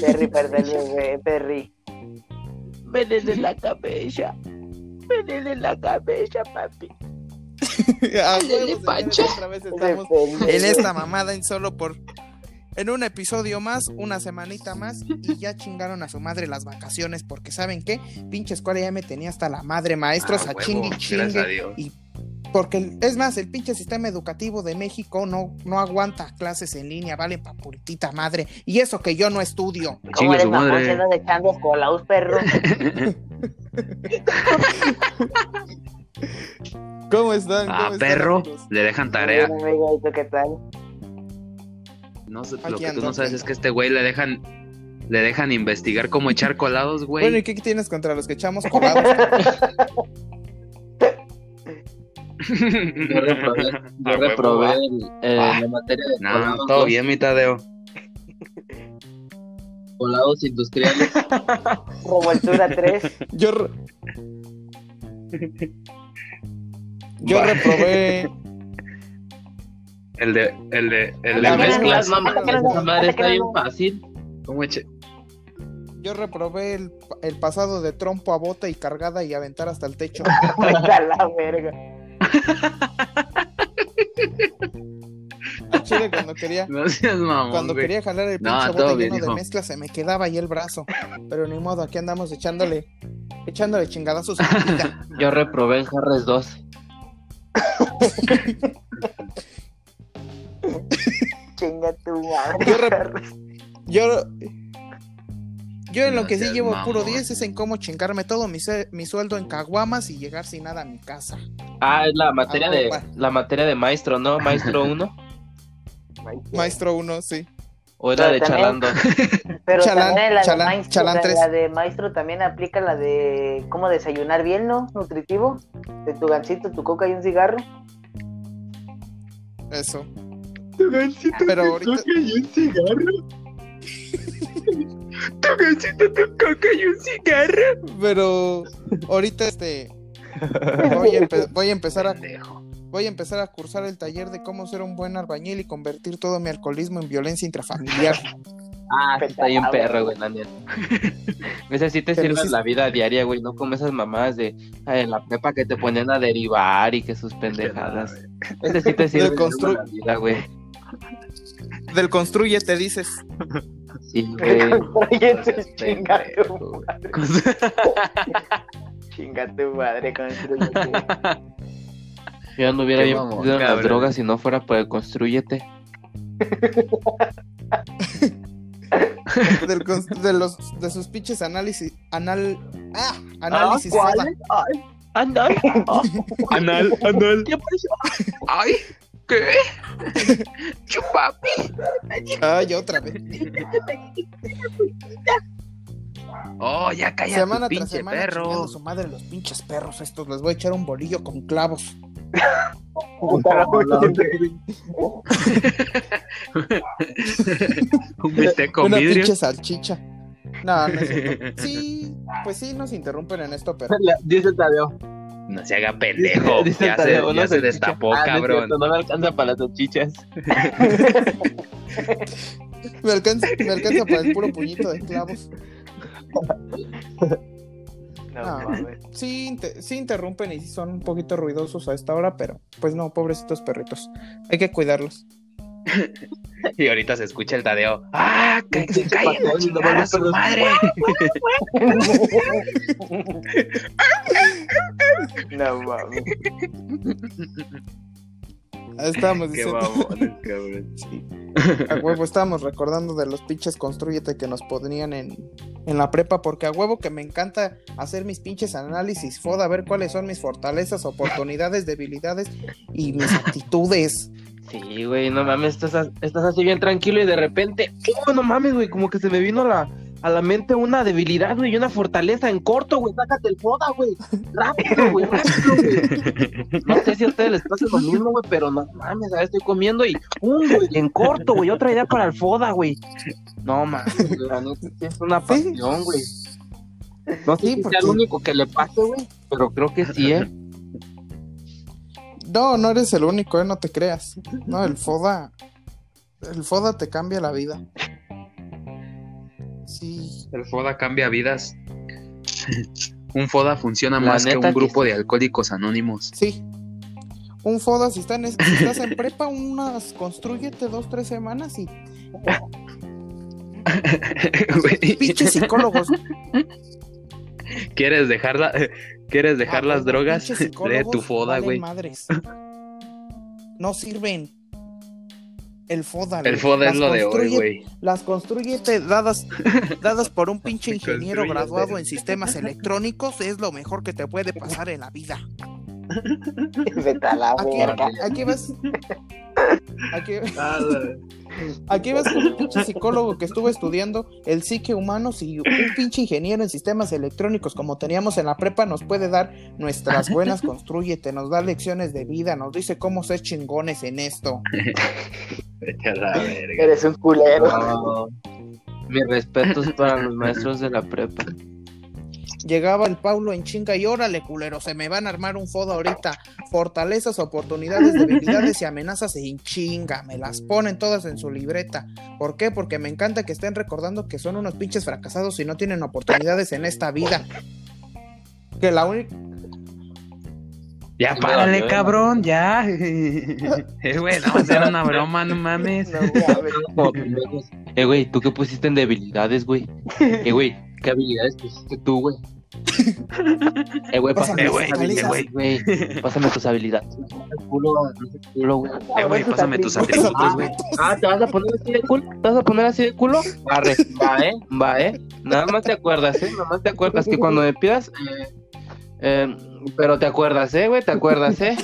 Perry, perder bebé, Perry. Veneno en la cabeza. Veneno en la cabeza, papi. A Ándale, huevo, señores, Pancho. otra vez estamos en esta mamada en solo por en un episodio más, una semanita más y ya chingaron a su madre las vacaciones porque saben qué, pinche escuela ya me tenía hasta la madre maestros Ah, a huevo, chingue y gracias a chingue Dios. y porque el- es más el pinche sistema educativo de México no no aguanta clases en línea, valen pa' puritita madre y eso que yo no estudio. ¿Cómo eres madre. si andas echando colaus, perro? ¿Cómo están? Ah, ¿Cómo están, perro, amigos? le dejan tarea. Bien, amigo, ¿y tú qué tal? No sé, Aquí lo que tú no sabes es que este güey le dejan le dejan investigar cómo echar colados, Bueno, ¿y güey. qué tienes contra los que echamos colados? Yo reprobé, yo A huevo, reprobé eh, Ah. la materia de No, colados, todo bien, mi Tadeo. colados industriales. Revoltura 3. Yo re- Yo Va. reprobé El de el de el de mezclas, mamá. Esa madre está bien fácil. ¿Cómo eche? Yo reprobé el, el pasado de trompo a bota y cargada y aventar hasta el techo. La verga. A Chile cuando quería, No seas mamón, cuando güey. quería jalar el pinche todo bote bien, lleno de hijo. mezcla se me quedaba ahí el brazo. Pero ni modo, aquí andamos echándole, echándole chingadazos a. Yo reprobé en Harris 2. Chinga tu madre. Yo, yo en lo que sí llevo puro mamón. 10 es en cómo chingarme todo mi, se- mi sueldo en caguamas y llegar sin nada a mi casa. Ah, es la materia Ah, de la materia de maestro, ¿no? Maestro 1 Maestro 1, sí. o era de también- chalando. Pero Chalán, también la, chalán, de maestro, chalán la- de maestro también aplica la de cómo desayunar bien, ¿no? Nutritivo. De tu gancito, tu coca y un cigarro. Eso. Pero ahorita, y un cigarro. Tu gancito, tu coca y un cigarro. pero ahorita este voy a, empe- voy a empezar a voy a empezar a cursar el taller de cómo ser un buen albañil y convertir todo mi alcoholismo en violencia intrafamiliar. Ah, sí está bien Ah, perro, güey. la neta. Ese sí te Pero sirve sí- la vida diaria, güey, no como esas mamadas de ay, en la prepa que te ponían a derivar y que sus pendejadas. Ese sí te sirve constru- la vida, güey. Del construye te dices, Sí, güey. Chinga tu madre. Chinga tu madre, construyete. Yo no hubiera en las cabrón. drogas si no fuera por el construyete. del de los de sus pinches análisis anal ah, análisis ¿cuál? anda. Anal, anal. ¿Qué pasó? Ay, ¿qué? Chupapi. Ay, otra vez. Oh, ya calla semana tu tras pinche semana chingando a perro. su madre los pinches perros estos les voy a echar un bolillo con clavos. Un bistec con una vidrio. pinche salchicha. No, no es cierto. Sí, pues sí nos interrumpen en esto, pero Dice Tadeo. No se haga pendejo. Dice ya se, ya no se salchicha. destapó, Ah, no es cabrón. cierto, no me alcanza para las salchichas. me alcanza, me alcanza para el puro puñito de clavos. No, Ah. Sí, sí interrumpen y sí son un poquito ruidosos a esta hora, pero pues no, pobrecitos perritos. Hay que cuidarlos. Y ahorita se escucha el Tadeo. ¡Ah! ¡Que se callen a a su madre! No mames. Estábamos ¡Qué diciendo. babones, cabrón! Sí. A huevo estábamos recordando de los pinches construyete que nos ponían en, en la prepa, porque a huevo que me encanta hacer mis pinches análisis foda, ver cuáles son mis fortalezas, oportunidades, debilidades y mis actitudes. Sí, güey, no mames, estás, estás así bien tranquilo y de repente, oh, no mames, güey, como que se me vino a la, a la mente una debilidad, güey, y una fortaleza en corto, güey, sácate el foda, güey, rápido, güey, rápido, güey. No sé si a ustedes les pasa lo mismo, güey, pero no mames, a ver, estoy comiendo y, un, güey, en corto, güey, otra idea para el foda, güey. No mames, güey, la neta, sí es una pasión, güey. No sé Sí, si porque- sea lo único que le pase, güey, pero creo que sí, ¿eh? No, no eres el único, eh, no te creas. No, el foda. El foda te cambia la vida. El FODA cambia vidas. un FODA funciona La más que un grupo sí. de alcohólicos anónimos. Sí. Un foda, si, están, si estás en prepa, unas, construyete dos, tres semanas y pinches psicólogos. ¿Quieres dejar, la- ¿Quieres dejar Ah, las drogas? Lee tu FODA, güey. madres. No sirven. El foda. El. FODA es Las lo de hoy, construye- güey. Las construyete dadas, dadas por un pinche ingeniero Construye, graduado en sistemas electrónicos es lo mejor que te puede pasar en la vida. Vete a la Aquí, verga. aquí vas. Aquí, aquí vas con un pinche psicólogo que estuvo estudiando el psique humano. Si un pinche ingeniero en sistemas electrónicos, como teníamos en la prepa, nos puede dar nuestras buenas, construyete, nos da lecciones de vida, nos dice cómo ser chingones en esto. Vete a la verga. Eres un culero. No. Mis respetos para los maestros de la prepa. Llegaba el Paulo en chinga y órale, culero, se me van a armar un fodo ahorita. Fortalezas, oportunidades, debilidades y amenazas en chinga. Me las ponen todas en su libreta. ¿Por qué? Porque me encanta que estén recordando que son unos pinches fracasados y no tienen oportunidades en esta vida. Que la única. Ya párale, cabrón, ya. Eh, güey, no, era una broma, no mames. No. Eh, güey, ¿tú qué pusiste en debilidades, güey? Eh, güey, ¿qué habilidades pusiste tú, güey? Eh, güey, Pásame pásame, tus tus habilidades. habilidades, güey. Pásame tus habilidades. Eh, güey, pásame tus atributos, güey. Ah, ¿te vas a poner así de culo? ¿Te vas a poner así de culo? Arre, va, eh, va, eh. Nada más te acuerdas, eh. Nada más te acuerdas que cuando me pidas, eh, eh, pero te acuerdas, eh, güey, te acuerdas, eh.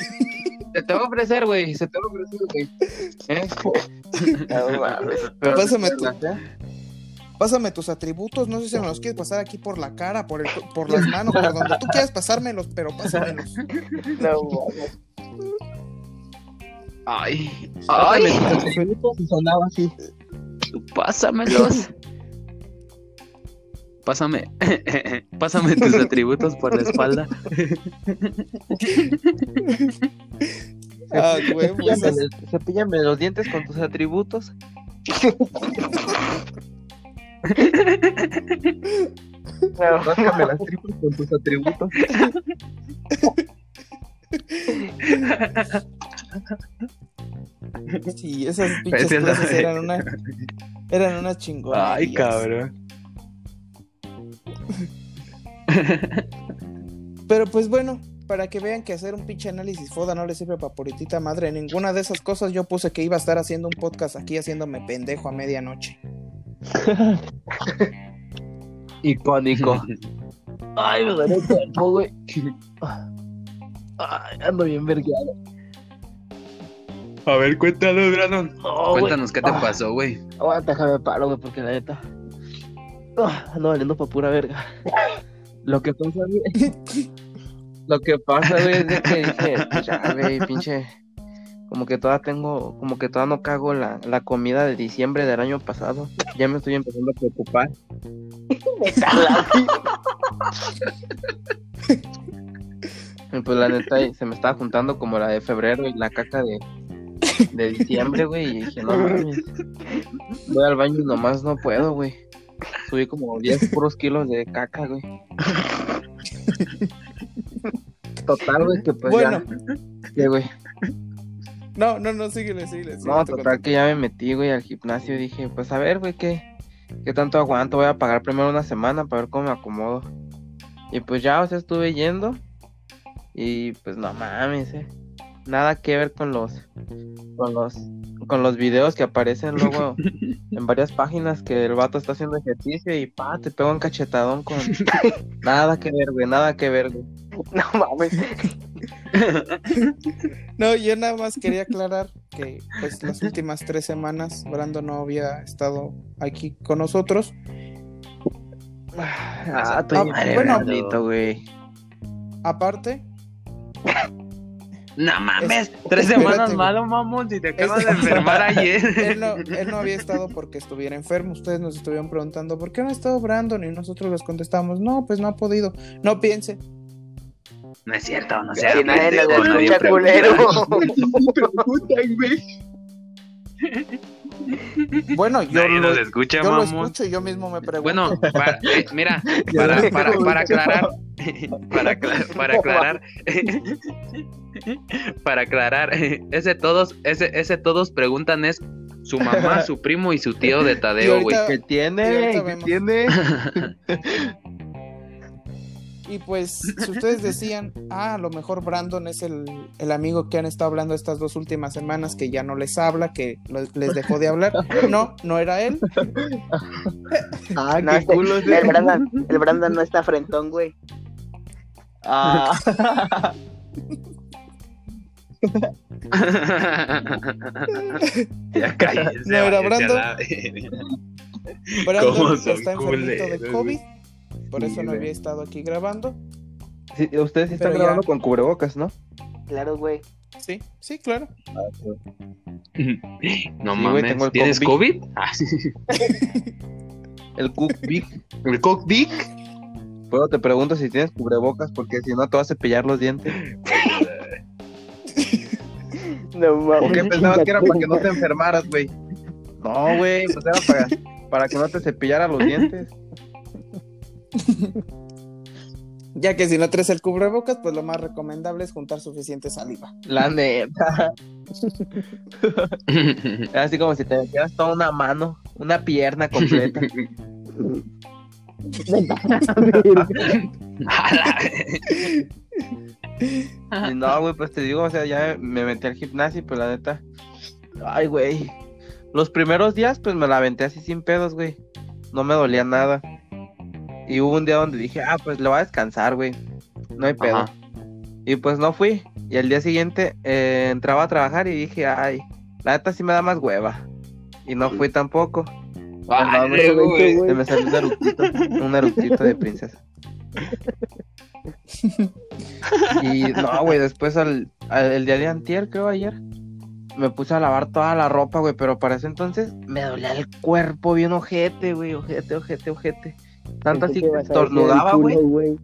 Se te va a ofrecer, güey, se te va a ofrecer, güey. ¿Eh? No te Pásame ¿eh? Pásame tus atributos, no sé si me los quieres pasar aquí por la cara, por, el, por las manos, por donde tú quieras pasármelos, pero pásamelos. No. Ay, ay, tus atributos y sonaba así. pásamelos. Pásame, pásame tus atributos por la espalda. Ah, güey, pues, Cepíllame, cepíllame los dientes con tus atributos. No, Ráscame las tripas con tus atributos. Sí, esas pinches la- eran una, eran unas chingonerías. Ay, cabrón. Pero pues bueno, para que vean que hacer un pinche análisis foda no le sirve para puritita madre. Ninguna de esas cosas yo puse que iba a estar haciendo un podcast aquí haciéndome pendejo a medianoche. Icónico. Ay, me duele el cuerpo, güey. Ay, ando bien vergueado. A ver, cuéntanos, Brandon. No, güey. Cuéntanos qué te Ah. pasó, güey. Aguanta, déjame paro, güey, porque la neta. ah, ando valiendo pa' pura verga. Lo que pasa, güey. Lo que pasa, güey, es de que dije, ya, güey, pinche. Como que todavía tengo, como que todavía no cago la, la comida de diciembre del año pasado. Ya me estoy empezando a preocupar. Y pues la neta se me estaba juntando como la de febrero y la caca de, de diciembre, güey. Y dije, no mames. Voy al baño y nomás no puedo, güey. Subí como 10 puros kilos de caca, güey. Total, güey, que pues Bueno. ya. Que, güey. No, no, no, síguele, síguele. síguele No, total que ya me metí, güey, al gimnasio y dije, pues a ver, güey, ¿qué, qué tanto aguanto? Voy a pagar primero una semana para ver cómo me acomodo. Y pues ya, o sea, estuve yendo y pues no mames, eh. Nada que ver con los con los con los videos que aparecen luego en varias páginas que el vato está haciendo ejercicio y pa, te pega un cachetadón con nada que ver, güey, nada que ver, güey. No mames. No, yo nada más quería aclarar que pues las últimas tres semanas Brando no había estado aquí con nosotros. Ah, estoy Ah, bien bueno. malito, güey. Aparte, No mames, Es- tres semanas malo, mamón, si te acabas Es- de enfermar ayer. él no, él no había estado porque estuviera enfermo. Ustedes nos estuvieron preguntando, ¿por qué no ha estado Brandon? Y nosotros les contestamos, no, pues no ha podido. No piense. No es cierto, no sea Si nadie nos escucha, culero. preguntan, güey. Bueno, yo, Nadie lo, nos escucha, yo lo escucho y yo mismo me pregunto. Bueno, para- eh, mira, para, para, para aclarar, para, para aclarar, para aclarar, ese todos, ese, ese todos preguntan es su mamá, su primo y su tío de Tadeo, güey. ¿Qué tiene? ¿Qué tiene? Y pues, si ustedes decían, ah, a lo mejor Brandon es el, el amigo que han estado hablando estas dos últimas semanas, que ya no les habla, que les dejó de hablar. No, no era él. Ah, No, qué este- culo el Brandon, el Brandon no está frentón, güey. Ah. ya cállense, No era Brandon ¿Cómo son está enfermito de COVID, por Sí, eso no había estado aquí grabando. Sí, ustedes sí están ya- grabando con cubrebocas, ¿no? Claro, güey. Sí, sí, claro. No Sí, mames, el ¿tienes COVID. COVID? Ah, sí. El Cook Big. ¿El COVID? Pero te pregunto si tienes cubrebocas, porque si no te vas a cepillar los dientes. No ¿O mames. qué pensabas que era para que no te enfermaras, güey? No, güey, pues era para, para que no te cepillara los dientes. Ya que si no traes el cubrebocas, pues lo más recomendable es juntar suficiente saliva. La neta. Era así como si te metieras toda una mano, una pierna completa. Y no, güey, pues te digo, o sea, ya me metí al gimnasio y pues la neta. Ay, güey. Los primeros días, pues me la aventé así sin pedos, güey. No me dolía nada. Y hubo un día donde dije, ah, pues le voy a descansar, güey. No hay pedo. Ajá. Y pues no fui. Y al día siguiente eh, entraba a trabajar y dije, ay, la neta sí me da más hueva. Y no fui tampoco. Vale, Perdón, güey. Se me salió un eructito, un eructito de princesa. Y no, güey, después al, al- el día de antier, creo ayer, me puse a lavar toda la ropa, güey, pero para ese entonces me dolía el cuerpo bien ojete, güey, ojete, ojete, ojete. Tanto así que estornudaba, güey.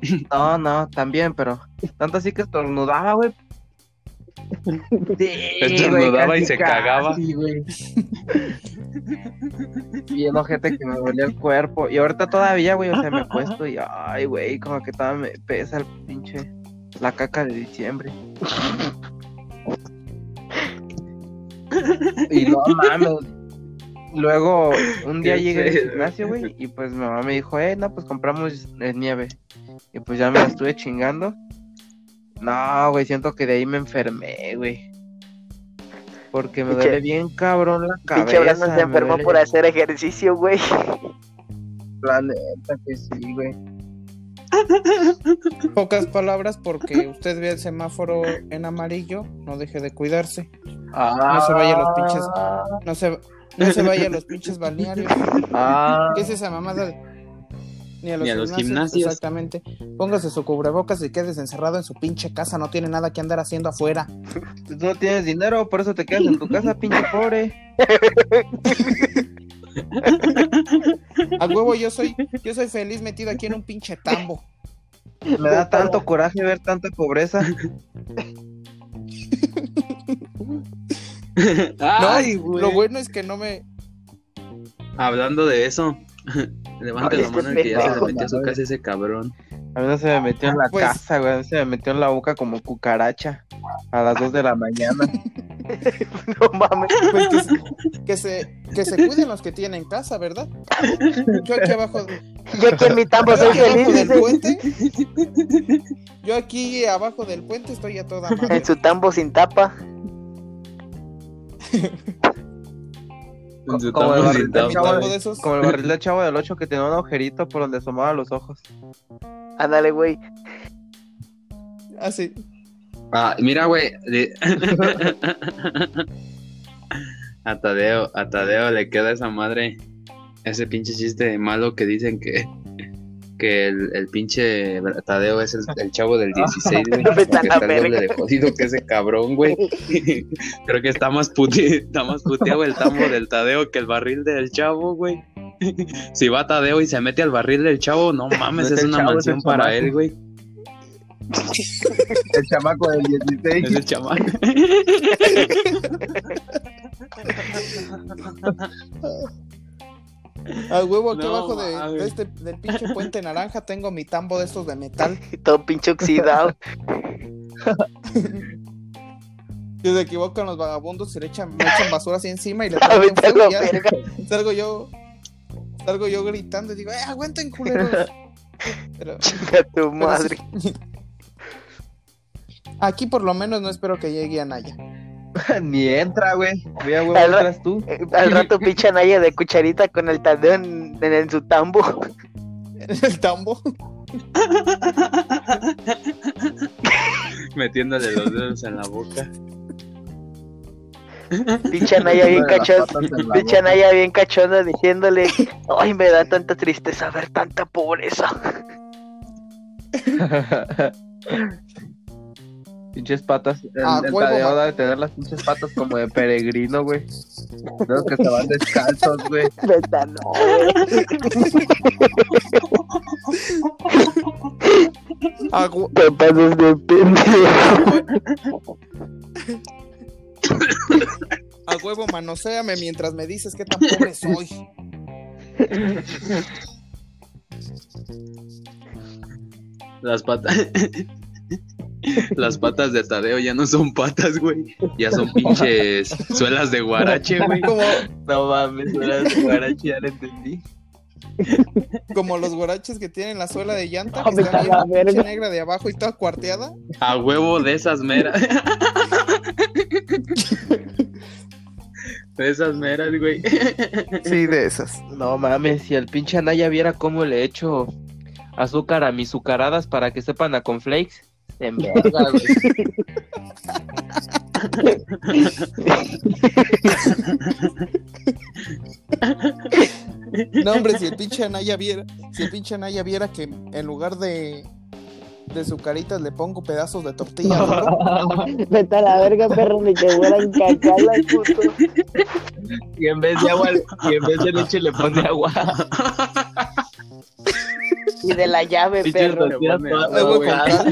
No, no, también, pero tanto así que estornudaba, güey. Sí, Estornudaba y casi, se cagaba. casi, güey. Bien ojete que me dolía el cuerpo. Y ahorita todavía, güey, o sea, me he puesto y, ay, güey, como que todavía me pesa el pinche, la caca de diciembre. Y no mames. Luego, un día llegué al gimnasio, güey, y pues mi mamá me dijo, eh, no, pues compramos eh, nieve. Y pues ya me la estuve chingando. No, güey, siento que de ahí me enfermé, güey. Porque me duele bien cabrón la cabeza. Pinche Brandon se enfermó duele por hacer ejercicio, güey. La neta que sí, güey. Pocas palabras porque usted ve el semáforo en amarillo, no deje de cuidarse. Ah, se vaya los pinches- No se, no se vaya a los pinches balnearios. Ah, ¿Qué es esa mamada? de- Ni a los, Ni a los gimnasios, gimnasios. Exactamente. Póngase su cubrebocas y quedes encerrado en su pinche casa. No tiene nada que andar haciendo afuera. tú no tienes dinero, por eso te quedas en tu casa, pinche pobre. A huevo yo soy, yo soy feliz metido aquí en un pinche tambo. Me da tanto coraje ver tanta pobreza. Ay, no, güey. lo bueno es que no me. Hablando de eso, levante Ay, la mano el que ya se metió a su casa ese cabrón. A mí no se me metió en la Pues- casa, güey. A mí se me metió en la boca como cucaracha. A las 2 de la mañana. No mames. Pues que, se, que se que se cuiden los que tienen casa, ¿verdad? Yo aquí abajo, Yo aquí en mi tambo soy aquí abajo feliz. del puente. Yo aquí abajo del puente estoy a toda madre. En su tambo sin tapa. Como el barril del de esos. Como el barril del chavo del 8 que tenía un agujerito por donde asomaba los ojos. Ándale, güey. Así. Ah, mira, güey. a Tadeo, a Tadeo le queda esa madre. Ese pinche chiste malo que dicen que, que el, el pinche Tadeo es el, el chavo del 16, güey. La está doble de jodido que ese cabrón, güey. Creo que está más, puti- está más puteado el tambo del Tadeo que el barril del chavo, güey. Si va Tadeo y se mete al barril del chavo, no mames, No es una mansión para chamaco. él, güey. El chamaco del 16. Es el chamaco. A huevo aquí No, abajo de, este, del pinche puente naranja tengo mi tambo de estos de metal. Todo pinche oxidado. Si se equivocan los vagabundos, se le echan, me echan basura así encima y le a fuego salgo yo, salgo yo gritando y digo, ¡eh, aguanten culeros! Pero, Chinga tu pero madre. sí. Aquí por lo menos no espero que llegue a Naya. Ni entra, güey. Ve a huevo, Al ra- entras tú. Eh, Al rato pinche Naya de cucharita con el tadeo en, en, en su tambo. En el tambo. Metiéndole los dedos en la boca. Pinche Naya bien cachonda. Pinche. Naya bien cachonda diciéndole, ay, me da tanta tristeza ver tanta pobreza. Pinches patas. El, Ah, el Tadeo de tener las pinches patas como de peregrino, güey. Creo que se van descalzos, güey. Neta, no, güey. A, hu- Te pasas de pendejo. a huevo manoséame mientras me dices qué tan pobre soy. Las patas. Las patas de Tadeo ya no son patas, güey. Ya son pinches suelas de guarache, güey. Como, No mames, eras guarachi, ya lo entendí. como los guaraches que tienen la suela de llanta, que está bien verga. negra de abajo y toda cuarteada. A huevo de esas meras. De esas meras, güey. Sí, de esas. No mames, si el pinche Anaya viera cómo le echo azúcar a mis sucaradas para que sepan a conflakes. En verga, güey. No, hombre, si el pinche Anaya viera, si el pinche Anaya viera que en lugar de, de sucaritas le pongo pedazos de tortilla, ¿no? Vete a la verga, perro, ni que fueran cacalas, puto. Y en vez de agua, y en vez de leche le pone agua. Y de la llave, perro. pone agua.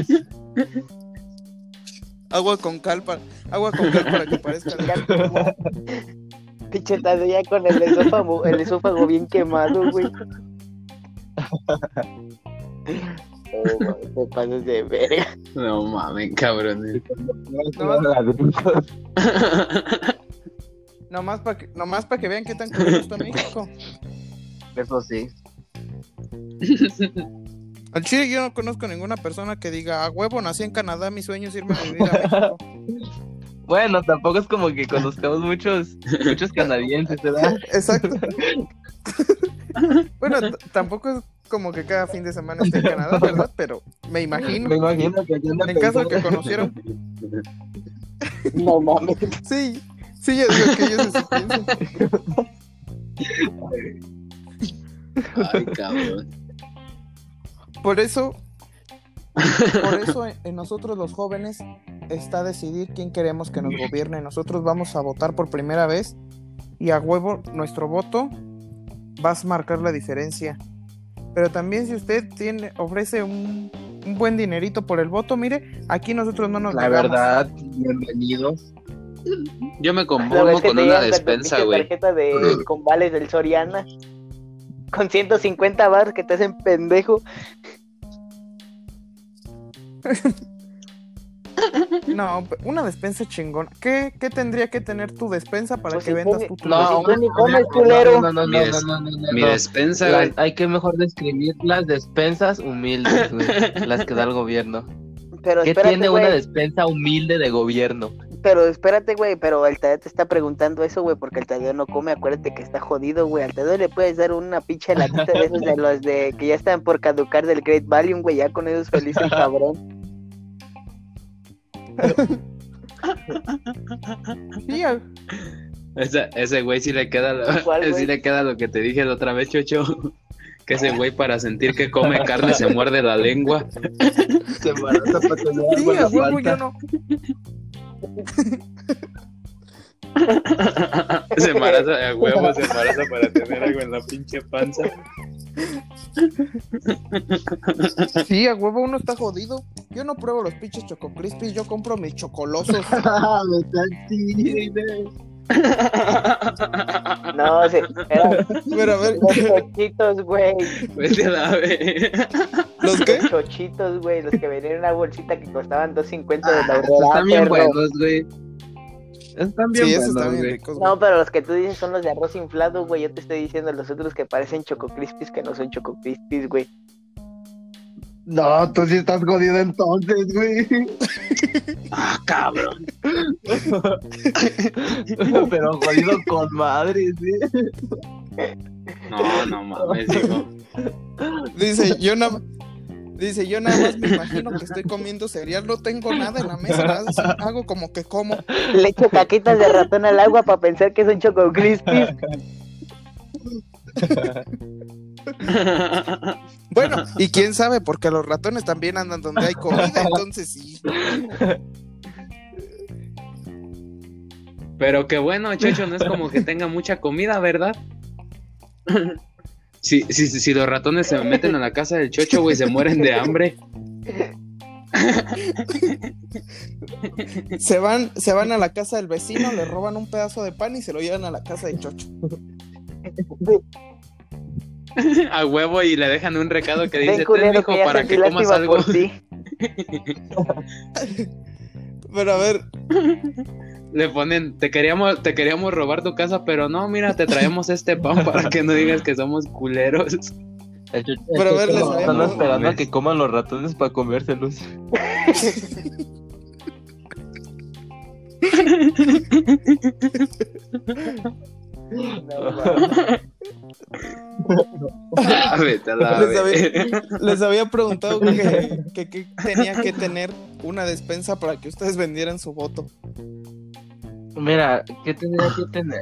Agua con cal para, agua con cal para que parezca. Pinche Tadeo ya con el esófago, el esófago bien quemado, güey. Oh, mames, te pasas de verga. No mames, cabrón. Nomás para que, nomás pa' que vean qué tan culero está México. Eso sí. Al Chile yo no conozco ninguna persona que diga, a huevo, nací en Canadá, mi sueño es irme a vivir a México. Bueno, tampoco es como que conozcamos muchos, muchos canadienses, ¿verdad? Exacto. bueno, tampoco es como que cada fin de semana esté en Canadá, ¿verdad? Pero me imagino. Me imagino que En caso de que conocieron. No mames. Sí, sí, yo digo que ellos piensan. Ay, cabrón. Por eso, por eso en- nosotros los jóvenes está decidir quién queremos que nos gobierne. Nosotros vamos a votar por primera vez y a huevo nuestro voto va a marcar la diferencia. Pero también si usted tiene, ofrece un, un buen dinerito por el voto, mire, aquí nosotros no nos La negamos. verdad, bienvenidos. Yo me conformo que con una despensa, güey. tarjeta de con vales del Soriana. Con 150 bars que te hacen pendejo. No, una despensa chingona. ¿Qué, qué tendría que tener tu despensa para Pues que si vendas tu No, ni comes, culero. No, no, no, Mi no, des- no, no, no, Mi no. despensa, La- hay que mejor describir las despensas humildes, güey, las que da el gobierno. Pero ¿Qué espérate, tiene una despensa humilde de gobierno? Pero espérate, güey. Pero el Tadeo te está preguntando eso, güey. Porque el Tadeo no come. Acuérdate que está jodido, güey. Al Tadeo le puedes dar una pinche latita de esos de los de que ya están por caducar del Great Valium, güey. Ya con ellos feliz el cabrón. Sí, Ese, ese güey sí le queda lo, ¿Cuál, sí le queda lo que te dije la otra vez, Chocho. Que ese güey para sentir que come carne se muerde la lengua. Se embaraza para tener sí, a huevo yo no. Se embaraza, a huevo se embaraza para tener algo en la pinche panza. Sí, a huevo uno está jodido. Yo no pruebo los pinches Choco Crispies, yo compro mis chocolosos. Ah. No, sí, Pero a ver, los chochitos, güey. Vete a la ve- ¿los qué? Los chochitos, güey, los que venían en una bolsita que costaban 2.50 de la Ah, están bien perro. buenos, güey. Están bien Sí, buenos, están bien güey. ricos. No, pero los que tú dices son los de arroz inflado, güey. Yo te estoy diciendo los otros que parecen Choco Crispies que no son Choco Crispies, güey. No, tú sí estás jodido entonces, güey. Ah, cabrón. Pero jodido con madre, sí. No, no mames, digo. Dice, yo nada Dice, yo nada más me imagino que estoy comiendo cereal, no tengo nada en la mesa, nada, así, hago como que como. Le echo caquitas de ratón al agua para pensar que son Choco Crispies. Bueno, y quién sabe, porque los ratones también andan donde hay comida, entonces sí. Pero que bueno, Chocho, no es como que tenga mucha comida, ¿verdad? Si, si, si los ratones se meten a la casa del Chocho, güey, se mueren de hambre. Se van, se van a la casa del vecino, le roban un pedazo de pan y se lo llevan a la casa de Chocho. A huevo y le dejan un recado que dice, Ten mijo, que para que comas algo. Pero a ver, Le ponen, te queríamos, te queríamos robar tu casa, pero no, mira, te traemos este pan para que no digas que somos culeros. El chucho- el Pero a ver, les están esperando a que coman los ratones para comérselos. Les había, les había preguntado que, que- que tenía que tener una despensa para que ustedes vendieran su voto. Mira, ¿qué tendría que tener?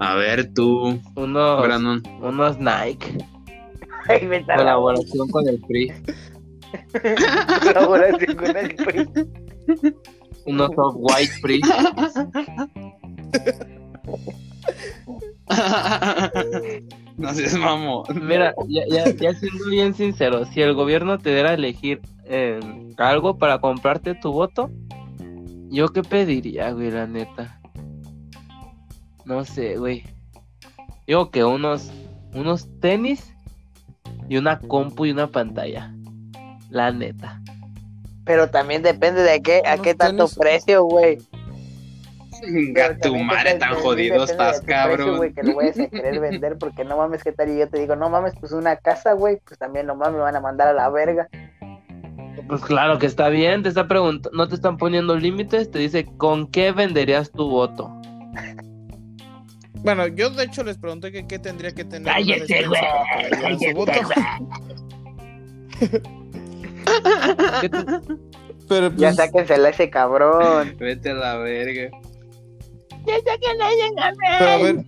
A ver, tú, Unos, Brandon. unos Nike. Ay, la Colaboración con el PRI. colaboración con el PRI. Unos Off White PRI. no seas mamón. Mira, ya, ya, ya siendo bien sincero, si el gobierno te diera a elegir eh, algo para comprarte tu voto, ¿yo qué pediría, güey, la neta? No sé, güey. Digo que unos, unos tenis y una compu y una pantalla. La neta. Pero también depende de qué, a qué tanto tenis. precio, güey. Venga, tu madre tan jodido estás, precio, cabrón. güey, que lo vayas a querer vender, porque no mames, ¿qué tal? Y yo te digo, no mames, pues una casa, güey, pues también no mames, me van a mandar a la verga. Pues claro que está bien, te está preguntando, no te están poniendo límites, te dice con qué venderías tu voto. Bueno, yo de hecho les pregunté que qué tendría que tener. Cállate, güey, para que vendieran su voto. ¿Qué te- Pero Ya pues, sáquensela a ese cabrón. Vete a la verga. Pero a ver.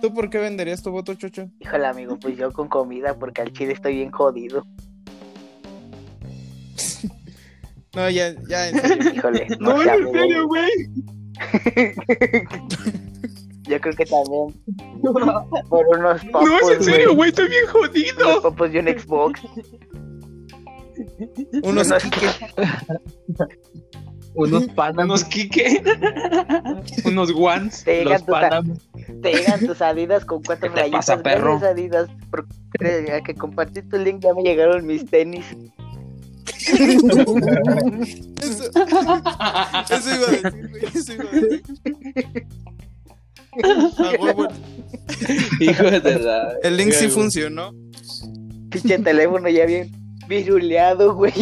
¿Tú por qué venderías tu voto, Chocho? Híjole, amigo, pues yo con comida, porque al chile estoy bien jodido. No, ya, ya, en serio. Híjole, no, sé, amigo. güey. Yo creo que también. Por unos popos, güey, estoy bien jodido. Unos popos y un Xbox. Unos Unos- Unos panas. Unos Kike. Unos Ones. Te Los tus, te llegan tus adidas con cuatro ¿Qué te rayitas. pasa, perro? Adidas. Por a que compartí tu link ya me llegaron mis tenis. Eso, eso iba a decir, güey. Eso iba a decir. Ah, Hijo de la. el link sí funcionó. Pinche teléfono ya bien viruleado, güey.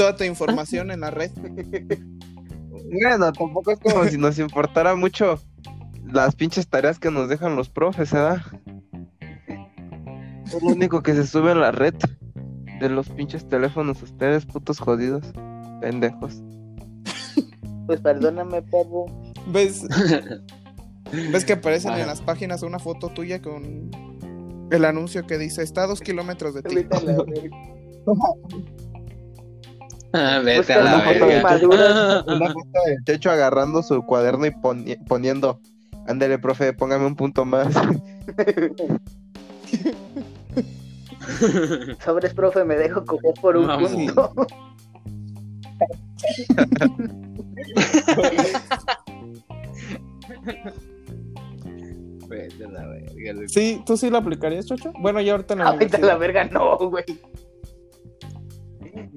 Toda tu información en la red. Bueno, tampoco es como si nos importara mucho las pinches tareas que nos dejan los profes, ¿verdad? Es lo único que se sube en la red de los pinches teléfonos, ustedes putos jodidos, pendejos. Pues perdóname, perro. ¿Ves? ¿Ves que aparecen Ajá. en las páginas una foto tuya con el anuncio que dice está a dos kilómetros de ti? Ah, Vete Busca a la una foto de. Una foto del Checho agarrando su cuaderno y poni- poniendo, ándele, profe, póngame un punto más. Sobres, profe, me dejo coger por un Vamos. punto. Vete a la verga. Sí, ¿tú sí lo aplicarías, Chocho? Bueno, ya ahorita la Ahorita la verga no, güey.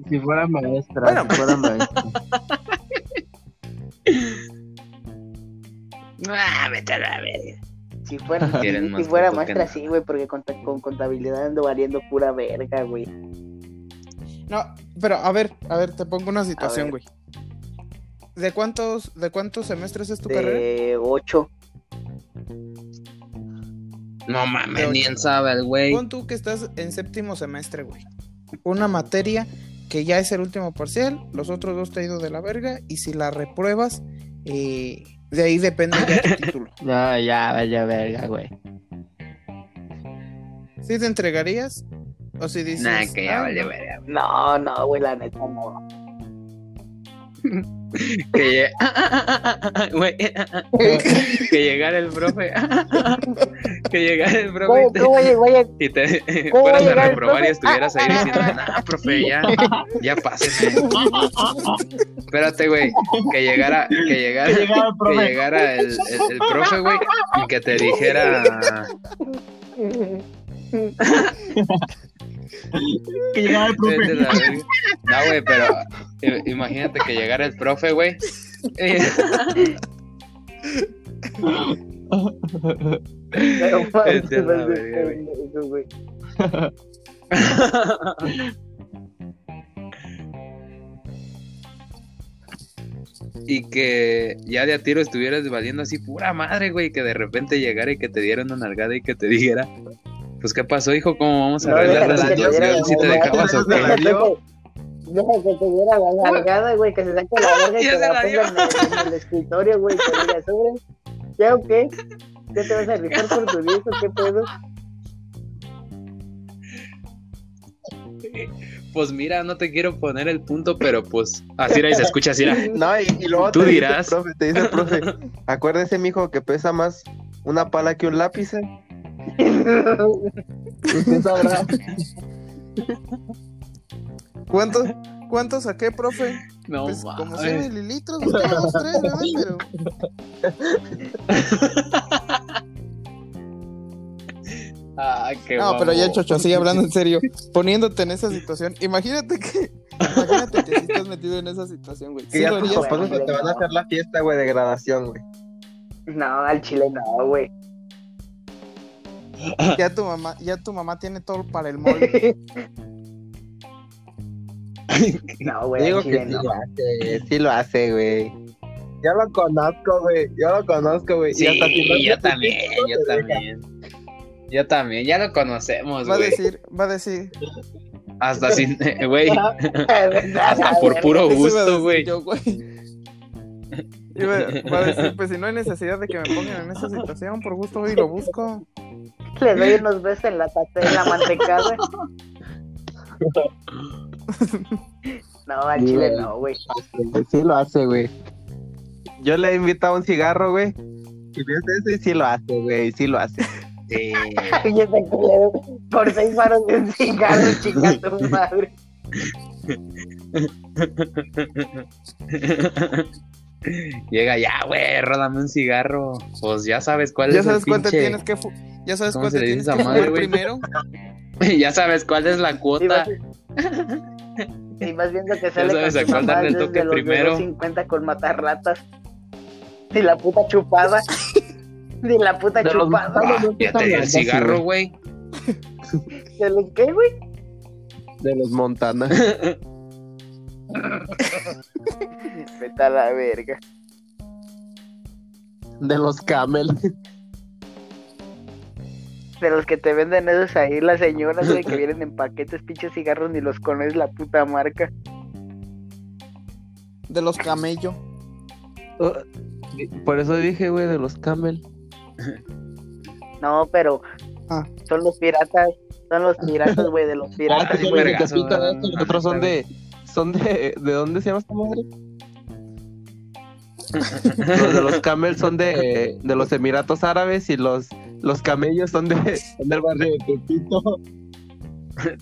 Si fuera maestra, Bueno. si fuera maestra. Ah, vete a la verga. Si fuera, si fuera maestra, sí, güey, porque con, con contabilidad ando valiendo pura verga, güey. No, pero a ver, a ver, te pongo una situación, güey. ¿De cuántos, ¿De cuántos semestres es tu carrera? De 8. No mames, ni él sabe el güey. Pon tú que estás en séptimo semestre, güey. Una materia que ya es el último parcial, los otros dos te ha ido de la verga, y si la repruebas, eh, de ahí depende ya tu título. No, ya, vaya verga, güey. ¿Sí te entregarías? O si dices. Nah, que ya "Ah, vale no". verga. No, no, güey, la neta no. Que, que llegara el profe. que llegara el profe ¿Cómo, y te, cómo llegó a- y te ¿Cómo fueras a reprobar y estuvieras ahí diciendo, nah, profe, ya, ya pásese. Espérate, güey, que llegara, que llegara, Que llegara el profe. que llegara el, el, el profe, güey, y que te dijera, Que llegara el profe. No, güey, pero i- imagínate que llegara el profe, güey. y que ya de a tiro estuvieras valiendo así pura madre, güey, que de repente llegara y que te diera una nalgada y que te dijera, pues qué pasó, hijo, cómo vamos a No, arreglar déjate la que te diera situación si te la dejabas o qué? Deja que te diera la nalgada, güey, que se saque la verga y se la la dio. ponga en el, escritorio, güey, que diga sobre. ¿Ya o qué? ¿Ya te vas a rifar por tu disco? ¿Qué pedo? Pues mira, no te quiero poner el punto, pero pues así era y se escucha así. era. No, y, y luego Tú te dirás. Dice el profe, te dice el profe, acuérdese, mijo, que pesa más una pala que un lápiz. ¿eh? Usted sabrá. ¿Cuánto, ¿Cuánto saqué, profe? No, Pues como mames. 100 mililitros, usted dos, tres, ¿verdad? Pero. Ah, qué No, pero ya. Chocho, sigue hablando en serio. Poniéndote en esa situación. Imagínate que. Imagínate que si estás metido en esa situación, güey. Que ¿Sí ya tus papás te van a hacer la fiesta, güey, de graduación, güey. No, al chile no, güey. Ya tu mamá, ya tu mamá tiene todo para el mole. No, güey, Digo que chile sí no. lo hace, sí lo hace, güey. Ya lo conozco, güey. Yo lo conozco, güey. Sí, y hasta si no yo también, yo deja. también. Yo también, ya lo conocemos, Va a güey. decir, va a decir. Hasta sin, güey, Hasta por puro gusto, güey. güey. Iba- Va a decir, pues si no hay necesidad de que me pongan en esa situación, por gusto voy y lo busco. Le doy unos besos en la tata en la mantecada. No, al Sí, chile no, güey. Sí lo hace, güey. Yo le he invitado un cigarro, güey. Y y sí lo hace, güey. Sí lo hace. Sí. Ese culero, por seis varos de un cigarro, chica tu madre. Llega ya, güey, ródame un cigarro. Pues ya sabes cuál Ya es sabes el cuál te pinche. tienes que fu- ya sabes ¿Cómo cuál te tienes que madre, primero. ya sabes cuál es la cuota. y vas viendo que sale sabes con a sus cuál darle el toque desde los primero. de 50 con matarratas. Y la puta chupada. Y la puta De los- chupada. Ah, ya te di el cigarro, güey. ¿De los qué, güey? De los Montana. Vete a la verga. De los Camel. De los que te venden esos ahí, las señoras, güey, que vienen en paquetes, pinches cigarros, ni los conoces la puta marca. De los camello. Por eso dije, güey, de los Camel. No, pero Ah. son los piratas. Son los piratas, güey, de los piratas, Ah, estos no, otros son de. Son de. ¿De dónde se llama esta madre? Los de los Camel son de, de los Emiratos Árabes y los, los camellos son de son del barrio de Pepito.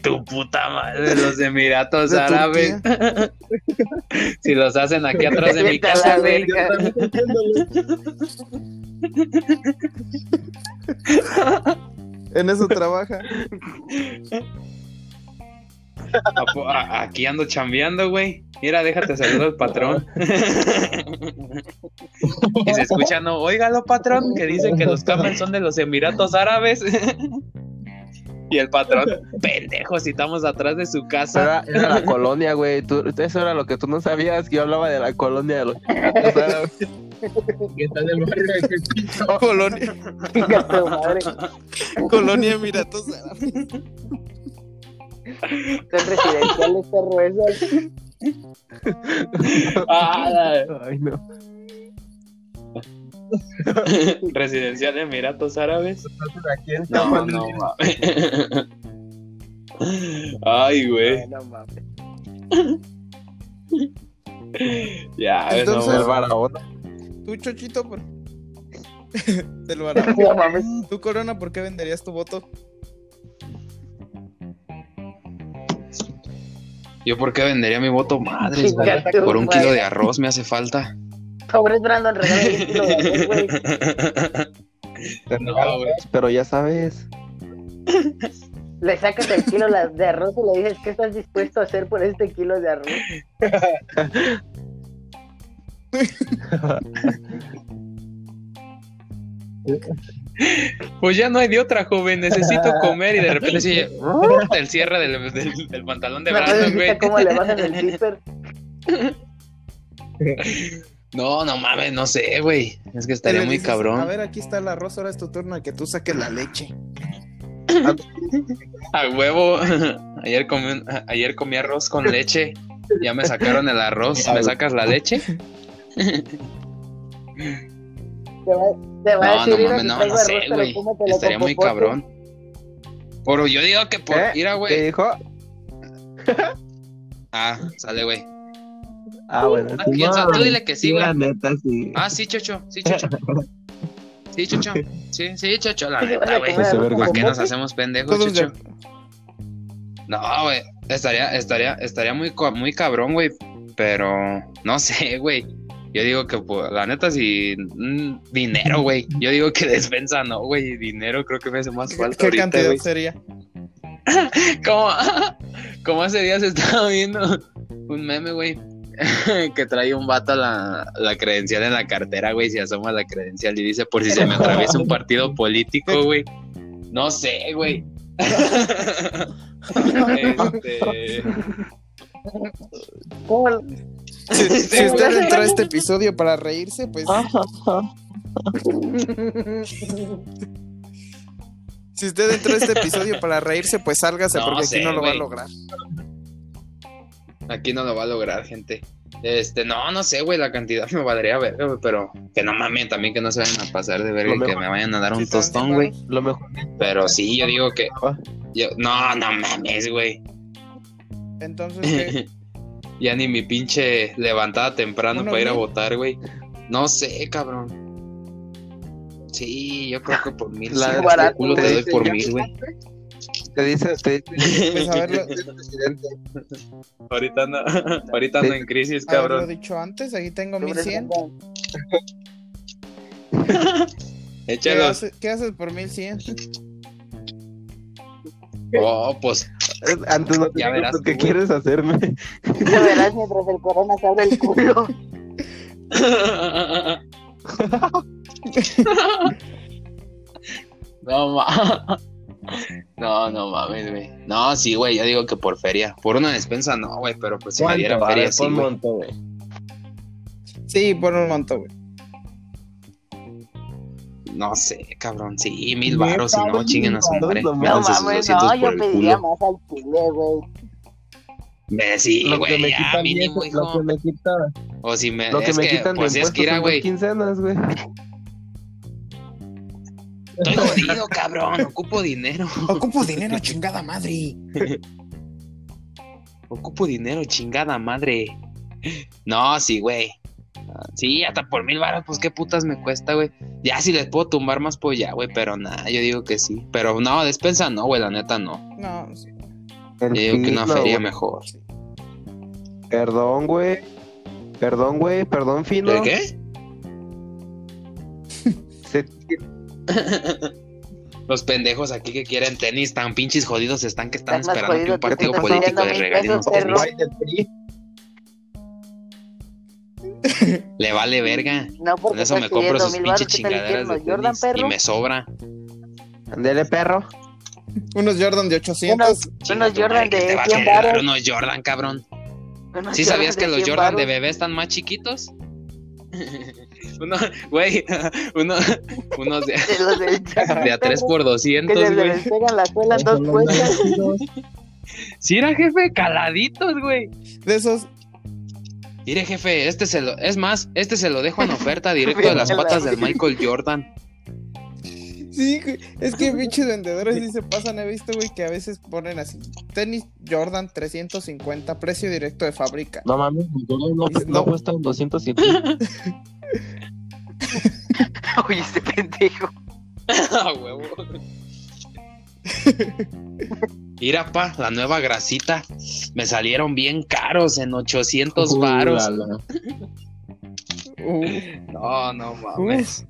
Tu puta madre, los Emiratos De Árabes. si los hacen aquí atrás de mi casa, verga. En eso trabaja. ¿A po- a- Aquí ando chambeando, güey. Mira, déjate saludar al patrón. y se escucha, no, óigalo, patrón, que dice que los camels son de los Emiratos Árabes. y el patrón, pendejo, si estamos atrás de su casa. Era, era la colonia, güey. Eso era lo que tú no sabías, que yo hablaba de la colonia de los piratas árabes. Que está en el barrio de. Colonia. Colonia Emiratos Árabes. Son residenciales, perro, eso. Ah, la- Ay, no. Residencial de Emiratos Árabes. Aquí en No, no, mames. Ay, güey. No mames. Ya, Entonces- no, El Barahona. Tú, Chochito, por... Del Barahona. No mames. Tú, Corona, ¿por qué venderías tu voto? Yo por qué vendería mi voto madres, Chinga güey. tu Por un madre. kilo de arroz me hace falta. Pobres Brandon, regálale un kilo de arroz, güey. No, güey. Pero ya sabes. Le sacas el kilo de arroz y le dices, ¿qué estás dispuesto a hacer por este kilo de arroz? Pues ya no hay de otra, joven. Necesito comer y de repente se el cierre del, del- del pantalón de ¿Me puedes Brandon, güey. decir cómo le bajan el zipper? No, no mames, no sé, güey. Es que estaría muy dices, A cabrón. ver, aquí está el arroz, ahora es tu turno de que tú saques la leche. A huevo. Ayer comí, un- ayer comí arroz con leche. Ya me sacaron el arroz. ¿Me sacas la leche? Te va, te va a No, decir, no mames, no, traigo no sé, güey. Estaría muy popote. cabrón. Pero yo digo que por. ¿Qué? Mira, ¿Qué güey. dijo? Ah, sale, güey. Ah, bueno. Ah, piensa, tú dile que sí, güey. La neta, sí. Ah, sí, Chocho, sí, Chocho. Sí, Chocho. Sí, sí, Chocho, la Sí, neta, a güey. ¿Para qué nos hacemos pendejos, Chocho? No, güey. Estaría, estaría, estaría muy, muy cabrón, güey. Pero no sé, güey. Yo digo que, pues, la neta, si. mm, dinero, güey. Yo digo que despensa, no, güey. Dinero creo que me hace más ¿Qué, falta. qué ahorita, cantidad sería? Como, como hace días estaba viendo un meme, güey, que trae un vato la, la credencial en la cartera, güey, se asoma la credencial y dice, por si se me atraviesa un partido político, güey. No sé, güey. Este, ¿Cómo? Si, si usted entró a este episodio para reírse, pues. Si usted entró a este episodio para reírse, pues sálgase No porque sé, aquí no lo va a lograr. aquí no lo va a lograr, gente. Este, no, no sé, güey, la cantidad me valdría ver, güey, pero que no mamen también que no se vayan a pasar de verga y que me vayan a dar un tostón, güey. Lo mejor. Pero sí, yo digo que. Ah. yo- no, no mames, güey. Entonces, ¿qué? ya ni mi pinche levantada temprano ¿Unos para ir a votar, güey. No sé, cabrón. Sí, yo creo que por mil. La- sí, barato, culo te güey. doy por mil, güey. Te dice, te presidente. ahorita no, ahorita ando en crisis, haberlo cabrón. dicho antes, aquí tengo Sobre 1100. todo. ¿Qué, Échalos. hace- ¿Qué haces por 1100? Oh, pues. Antes no te Ya verás lo que güey. quieres hacerme. Ya verás mientras el corona se abre el culo. no, ma. No, no mames, güey. No, sí, güey, yo digo que por feria. Por una despensa, no, güey, pero pues si me dieran feria, sí, pon güey. monto, güey. Sí, por un montón, güey. No sé, cabrón, sí, mil baros, si no, chinguen a su madre. No mames, 200 no, por yo el pediría culo. más al chile, güey. Sí, Lo que güey, me ya, quitan mínimo, de eso, lo hijo. que me quitan, O si me, lo que es me que, quitan de pues es impuestos que, dos güey, quincenas, güey. estoy jodido, cabrón, ocupo dinero, Ocupo dinero, chingada madre. ocupo dinero, chingada madre. No, sí, güey. Sí, hasta por mil baros, pues qué putas me cuesta, güey. Ya si les puedo tumbar más, pues ya, güey, pero nada, yo digo que sí. Pero no, despensa no, güey, la neta no. No, sí. Yo digo que una Fino, feria mejor. Perdón, güey. Perdón, güey. Perdón, Fino. ¿De qué? Se- Los pendejos aquí que quieren tenis tan pinches jodidos están que están esperando que un partido político pidiendo les Le vale verga. No, Con porque eso me compro sus pinches baros, ¿qué tal chingaderas de Jordan, y me sobra. Ándele, perro. Unos Jordan de 800. Unos, Jordan que de va a 100 querer dar baros. unos Jordan, cabrón. unos ¿Sí sabías que los 100 Jordan de bebé están más chiquitos? Uno, güey, uno, unos de, De a 3 perro, por Que 200, se güey. les pegan la suela en dos puestas. Sí, era jefe, caladitos, güey. De esos. Mire, jefe, este se lo, es más, este se lo dejo en oferta directo de las patas del Michael Jordan. Sí, güey. Es que pinches vendedores sí se pasan. He visto, güey, que a veces ponen así: tenis Jordan 350, precio directo de fábrica. No mames, Jordan no, no no. cuestan 250. Oye, este pendejo. Ah, huevo. Mira, pa, la nueva grasita. Me salieron bien caros en 800 varos. Uh, No, no mames.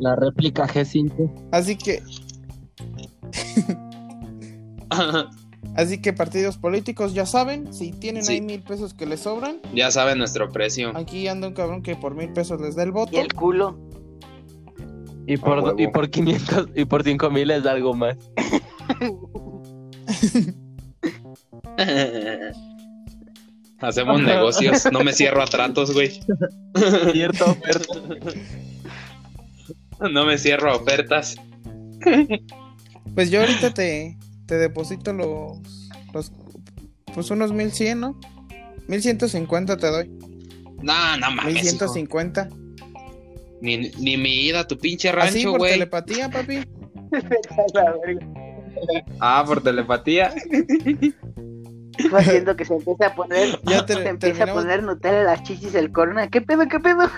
la réplica G5. Así que, así que partidos políticos ya saben, si tienen Sí. ahí mil pesos que les sobran, ya saben nuestro precio. aquí anda un cabrón que por mil pesos les da el voto. Y el culo. Y por, huevo. y por 500 y por 5000 es algo más. Hacemos negocios, no me cierro a tratos, güey. Cierta oferta. No me cierro a ofertas. Pues yo ahorita te, te deposito los, los, pues unos 1100, ¿no? 1150 te doy. No, no mames. hijo. 1150. Ni, ni mi ida a tu pinche Así rancho, por güey. telepatía, papi. Ah, por telepatía. Tú haciendo que se empieza a poner, Ya te- se empieza a poner Nutella en las chichis el corona. ¿Qué pedo, qué pedo?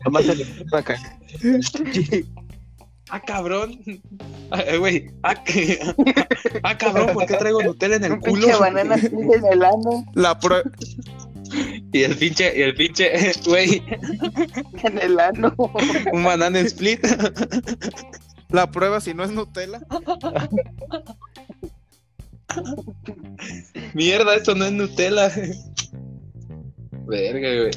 Además se le puso acá. Ah, cabrón. Ah, eh, güey. Ah, que- ah, cabrón, ¿por qué traigo Nutella en el culo? pinche banana así en el ano, La prueba. Y el pinche, y el pinche, güey, en el ano. un banana split. La prueba si no es Nutella. Mierda, esto no es Nutella. Verga, güey.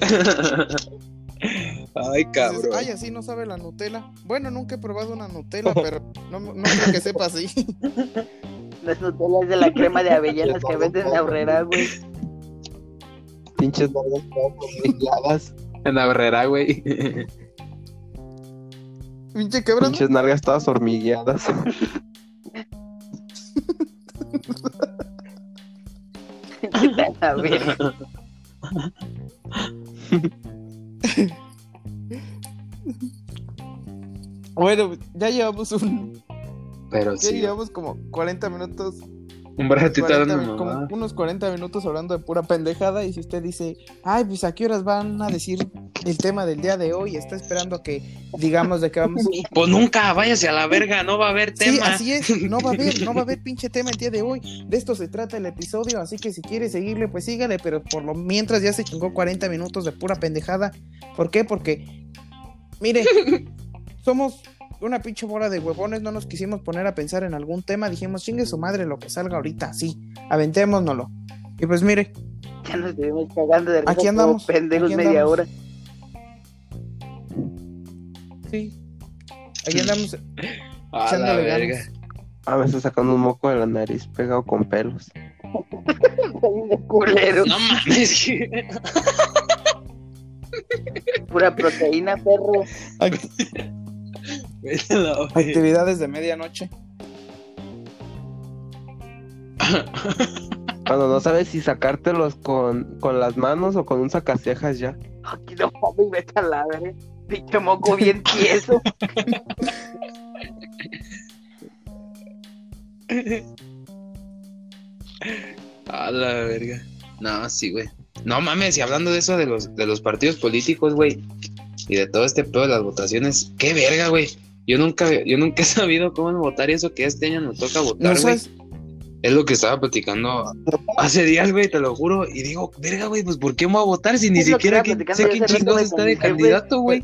Ay, cabrón. Ay, así no sabe la Nutella. Bueno, nunca he probado una Nutella, pero no, no creo que sepa así. No es Nutella, es de la crema de avellanas que venden en la horrera, güey. Pinches nalgas todas hormigueadas. En la barrera, güey. Pinche quebrando. Pinches nalgas todas hormigueadas. A ver, Bueno, ya llevamos un. Pero Ya sí, llevamos como 40 minutos. Un ratito 40 hablando como unos 40 minutos hablando de pura pendejada. Y si usted dice, ay, pues a qué horas van a decir el tema del día de hoy, está esperando que digamos de qué vamos. Pues nunca, váyase a la verga, no va a haber Sí, tema. así es, no va a haber, no va a haber pinche tema el día de hoy. De esto se trata el episodio, así que si quiere seguirle, pues sígale, pero por lo mientras ya se chingó 40 minutos de pura pendejada. ¿Por qué? Porque, mire, somos una pinche bola de huevones, no nos quisimos poner a pensar en algún tema, dijimos, chingue su madre lo que salga ahorita, así, aventémonoslo. Y pues mire, ya nos estuvimos cagando de risa Aquí como andamos, pendejos aquí media hora. sí, aquí andamos A la echándole verga. ganas. A veces sacando un moco de la nariz pegado con pelos. Culero. No mames. Pura proteína, perro. Act- actividades de medianoche. Cuando no sabes si sacártelos con, con las manos o con un sacacejas ya. Aquí no mames, vete a la verga. Pinche moco bien tieso. A la verga. No, sí, güey. No mames, y hablando de eso de los, de los partidos políticos, güey. Y de todo este pedo de las votaciones. Qué verga, güey. Yo nunca, yo nunca he sabido cómo votar y eso que este año nos toca votar, güey. Es lo que estaba platicando hace días, güey, te lo juro. Y digo, verga, güey, pues ¿por qué me voy a votar si ni que siquiera sé quién chingados está de candidato, güey?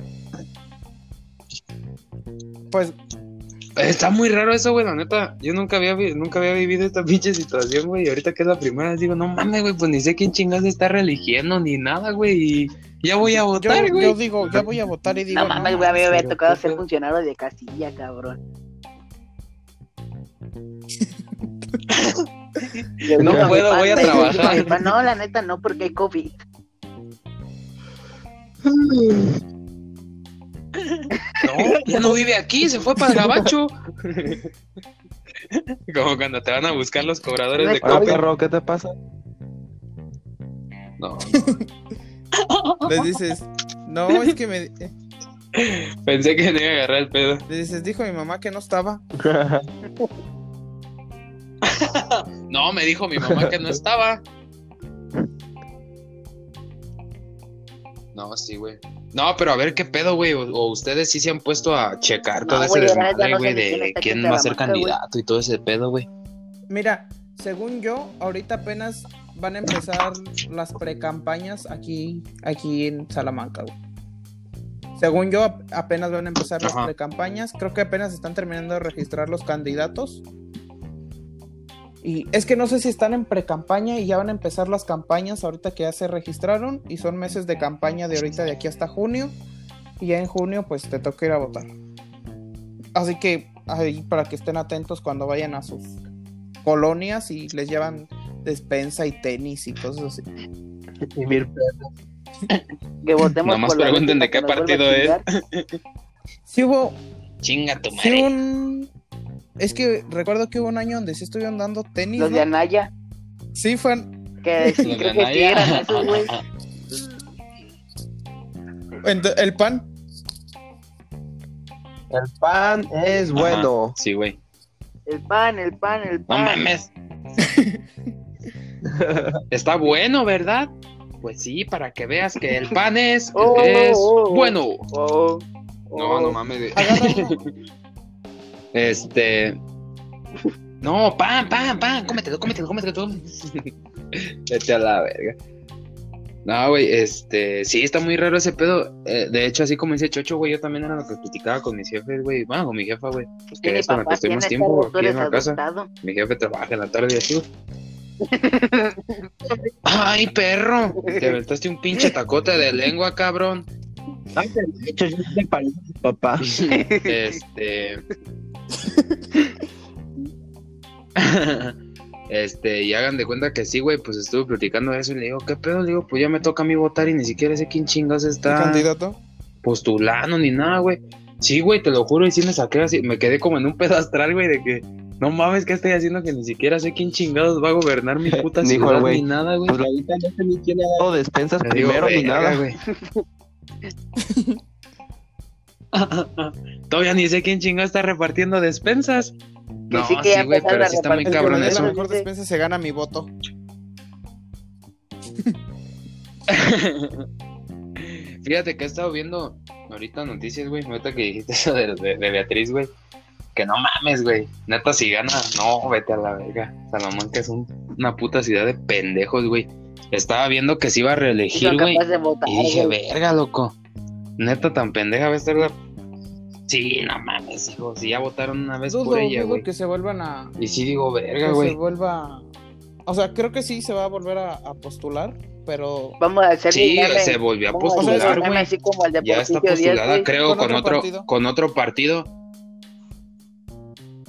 pues Está muy raro eso, güey, la neta. Yo nunca había, nunca había vivido esta pinche situación, güey. Y ahorita que es la primera digo, no mames, güey, pues ni sé quién chingados está religiendo ni nada, güey. Y ya voy a votar, yo güey. digo, ya voy a votar y digo. No mames, güey, a mí me había tocado ser funcionario de casilla, cabrón. No puedo, voy a trabajar. pan, No, la neta no, porque hay COVID. No, ya no vive aquí, se fue para el gabacho. Como cuando te van a buscar los cobradores de Hola, perro, ¿qué te pasa? No, Les dices, no, es que me. pensé que no iba a agarrar el pedo. Les dices, dijo mi mamá que no estaba. No, me dijo mi mamá que no estaba. No, sí, güey. No, pero a ver qué pedo, güey. O, o ustedes sí se han puesto a checar todo No, ese güey, desmadre, no sé güey, de quién va a ser candidato y todo ese pedo, güey. Mira, según yo, ahorita apenas van a empezar las precampañas aquí, aquí en Salamanca, güey. Según yo, ap- apenas van a empezar las precampañas. Creo que apenas están terminando de registrar los candidatos. Y es que no sé si están en precampaña y ya van a empezar las campañas ahorita que ya se registraron. Y son meses de campaña de ahorita de aquí hasta junio. Y ya en junio, pues te toca ir a votar. Así que ahí para que estén atentos cuando vayan a sus colonias y les llevan despensa y tenis y cosas así. Y mil pesos. Que votemos Nomás por pregunten de qué partido es. Sí hubo, Chinga tu sí madre. un... Es que recuerdo que hubo un año donde sí estuvieron dando tenis, Los ¿no? de Anaya. Sí, fue... Que sí, Los creo de que sí Anaya. eran esos, güey. ent- El pan. El pan es Ajá, bueno. Sí, güey. El pan, el pan, el No pan. mames. Está bueno, ¿verdad? Pues sí, para que veas que el pan es, Oh, es oh, oh. bueno. No, no mames. Este. No, pan, pan, pan. Cómetelo, cómetelo, cómetelo todo. Vete a la verga. No, güey, este. Sí, está muy raro ese pedo. Eh, de hecho, así como dice Chocho, güey, yo también era lo que platicaba con mis jefes, güey. Bueno, con mi jefa, güey. Pues que es con la que estoy más tiempo aquí en la casa. Mi jefe trabaja en la tarde y así, güey. Ay, perro. Te aventaste un pinche tacote de lengua, cabrón. Ay, de hecho, yo soy pariente de papá. Este. Este, y hagan de cuenta que sí, güey, pues estuve platicando eso y le digo, ¿qué pedo? Le digo, pues ya me toca a mí votar y ni siquiera sé quién chingas está candidato. postulando ni nada, güey. Sí, güey, te lo juro, y sí me saqué así, me quedé como en un pedo astral, güey, de que no mames, ¿qué estoy haciendo? Que ni siquiera sé quién chingados va a gobernar mi puta Dijo ciudad güey. ni nada, güey. Pues la neta no sé ni quién ha dado despensas digo, primero ni "Verga, nada. güey. Todavía ni sé quién chingado está repartiendo despensas. No, sí sí, que güey, pero sí está muy cabrón eso. la mejor despensa se gana mi voto. Fíjate que he estado viendo ahorita noticias, güey. Ahorita que dijiste eso de, de- de Beatriz, güey. Que no mames, güey. Neta, si gana, no, vete a la verga. Salamanca es un- una puta ciudad de pendejos, güey. Estaba viendo que se iba a reelegir, son güey. capaces de votar, Y dije, güey. verga, loco. Neta, tan pendeja va a estar la. Sí, no mames, hijo. Si ya votaron una vez Dudo, por ella, güey. que se vuelvan a... Y sí digo, Que verga, se güey. vuelva... O sea, creo que sí se va a volver a, a postular, pero... Vamos a hacer Sí, se volvió a postular, güey. el de Ya está Díaz, postulada, creo, Con con otro con otro partido.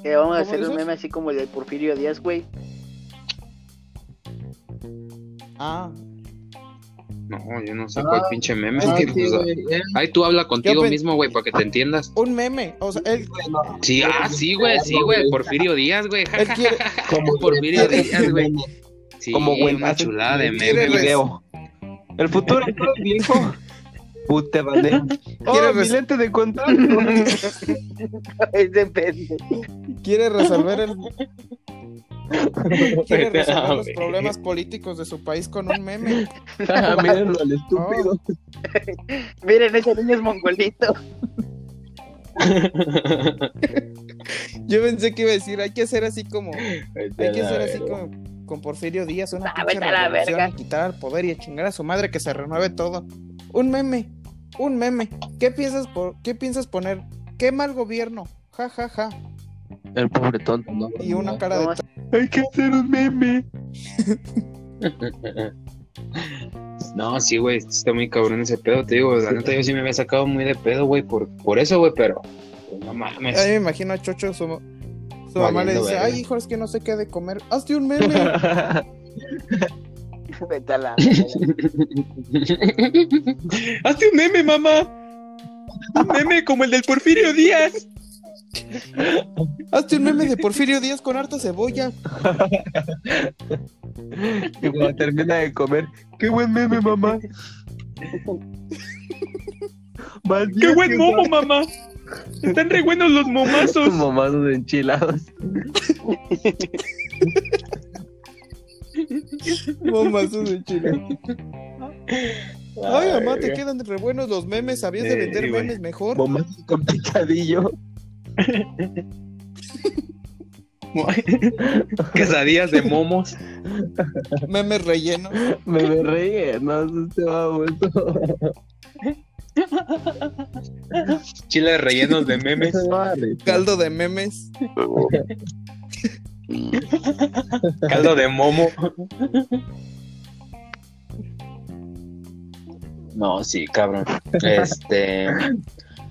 Que vamos a ¿Cómo hacer un meme así como el de Porfirio Díaz, güey. Ah, No, yo no sé Ah, cuál pinche meme. ah, güey, sí, pues, güey, eh, Ay, tú habla contigo mismo, güey, para que te entiendas. un meme. O sea, él, Sí, ah, sí, güey, sí, güey. Porfirio Díaz, güey. quiere... como Porfirio Díaz, güey. Sí, Como buen una chulada de meme, güey. video. El futuro es todo viejo. Pute bandera. Oh, ¿Quieres mi lente de contacto. Ese pendejo. quiere resolver el quiere Vete a resolver los problemas políticos de su país con un meme. Ah, Mírenlo al estúpido. Miren, ese niño es mongolito. Yo pensé que iba a decir, hay que hacer así como, hay que hacer así como con Porfirio Díaz, una Ah, pinche a revolución, verga. quitar al poder y a chingar a su madre que se renueve todo. Un meme, un meme. ¿Qué piensas por, qué piensas poner? Qué mal gobierno. Ja ja ja. El pobre tonto, ¿no? Y una cara de ¿Cómo Hay que hacer un meme. No, sí, güey, está muy cabrón ese pedo, te digo, la neta yo sí me había sacado muy de pedo, güey, por, por eso, güey, pero pues, no mames. Ahí me imagino a Chocho, su, su mamá le dice, ay hijo, es que no sé qué de comer. Hazte un meme. Vete a la Hazte un meme, mamá. Un meme como el del Porfirio Díaz. Hazte un meme de Porfirio Díaz con harta cebolla. y cuando termina de comer, qué buen meme, mamá. ¡Qué buen momo, mamá! Están re buenos los momazos. Momazos enchilados. Bombazos de chile. Ay, mamá, te quedan re buenos los memes. ¿Sabías de vender memes mejor? Momazos con picadillo. Quesadillas de momos. Memes rellenos. Me me reí, no, se va vuelto. Chiles rellenos de memes. Caldo de memes. Caldo de momo. No, sí, cabrón. Este.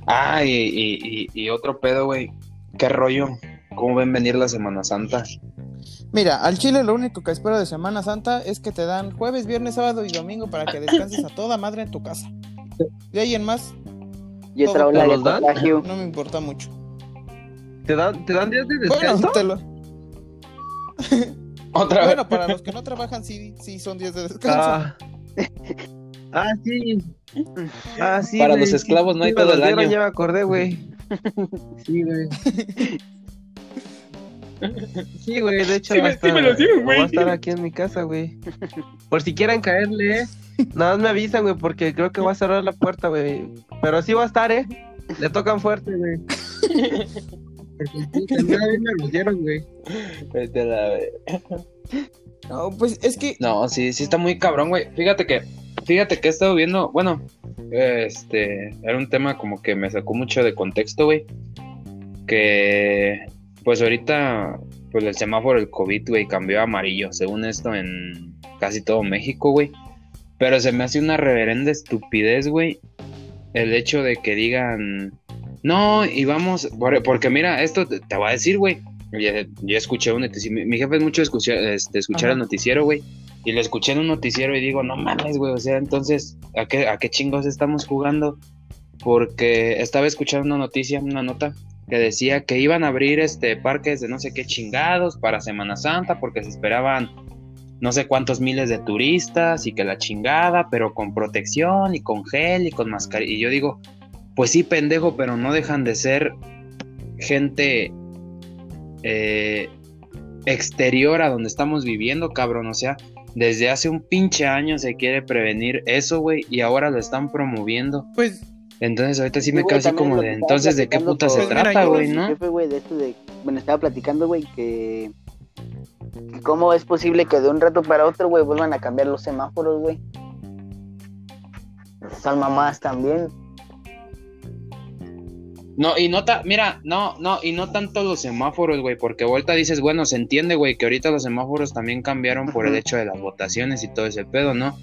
Ah, y, y, y, y otro pedo, güey. ¿Qué rollo? ¿Cómo ven venir la Semana Santa? Mira, al chile lo único que espero de Semana Santa es que te dan jueves, viernes, sábado y domingo para que descanses a toda madre en tu casa. De ahí en más, Y otra ola no me importa mucho. ¿Te dan, ¿Te dan días de Bueno, descanso? te lo- Otra vez. bueno, para los que no trabajan, sí, sí son días de descanso. Ah. Ah, sí. Ah, sí. Para los sí, esclavos no hay todo el año. Ya me acordé, güey. Sí, güey. Sí, güey, de hecho Sí va a sí estar, me lo dieron, güey. va a estar aquí en mi casa, güey. Por si quieren caerle, ¿eh? Nada más me avisan, güey, porque creo que va a cerrar la puerta, güey. Pero sí va a estar, ¿eh? Le tocan fuerte, güey. Porque sí, también a mí me lo dieron, güey. Vete a la ver- No, pues es que No, sí, sí está muy cabrón, güey. Fíjate que, fíjate que he estado viendo, bueno, este, era un tema como que me sacó mucho de contexto, güey. Que, pues ahorita, pues el semáforo del COVID, güey, cambió a amarillo, según esto, en casi todo México, güey. Pero se me hace una reverenda estupidez, güey, el hecho de que digan, no, y vamos, por- porque mira, esto te, te voy a decir, güey. Yo, yo escuché un noticiero, mi, mi jefe es mucho de escuchar, este, escuchar el noticiero, güey. Y lo escuché en un noticiero y digo, no mames, güey, o sea, entonces, ¿a qué, ¿a qué chingos estamos jugando? Porque estaba escuchando una noticia, una nota, que decía que iban a abrir este parques de no sé qué chingados para Semana Santa porque se esperaban no sé cuántos miles de turistas y que la chingada, pero con protección y con gel y con mascarilla. Y yo digo, pues sí, pendejo, pero no dejan de ser gente eh, exterior a donde estamos viviendo, cabrón. O sea, desde hace un pinche año se quiere prevenir eso, güey, y ahora lo están promoviendo. pues Entonces ahorita sí Sí, me quedo así como lo de, entonces, ¿de qué puta se trata, güey, no? jefe, de esto de. Bueno, estaba platicando, güey, que. que ¿Cómo es posible que de un rato para otro, güey, vuelvan a cambiar los semáforos, güey? Son mamás también. No, y no, ta- mira, no, no, y no tanto los semáforos, güey, porque vuelta dices, bueno, se entiende, güey, que ahorita los semáforos también cambiaron por el hecho de las votaciones y todo ese pedo, ¿no?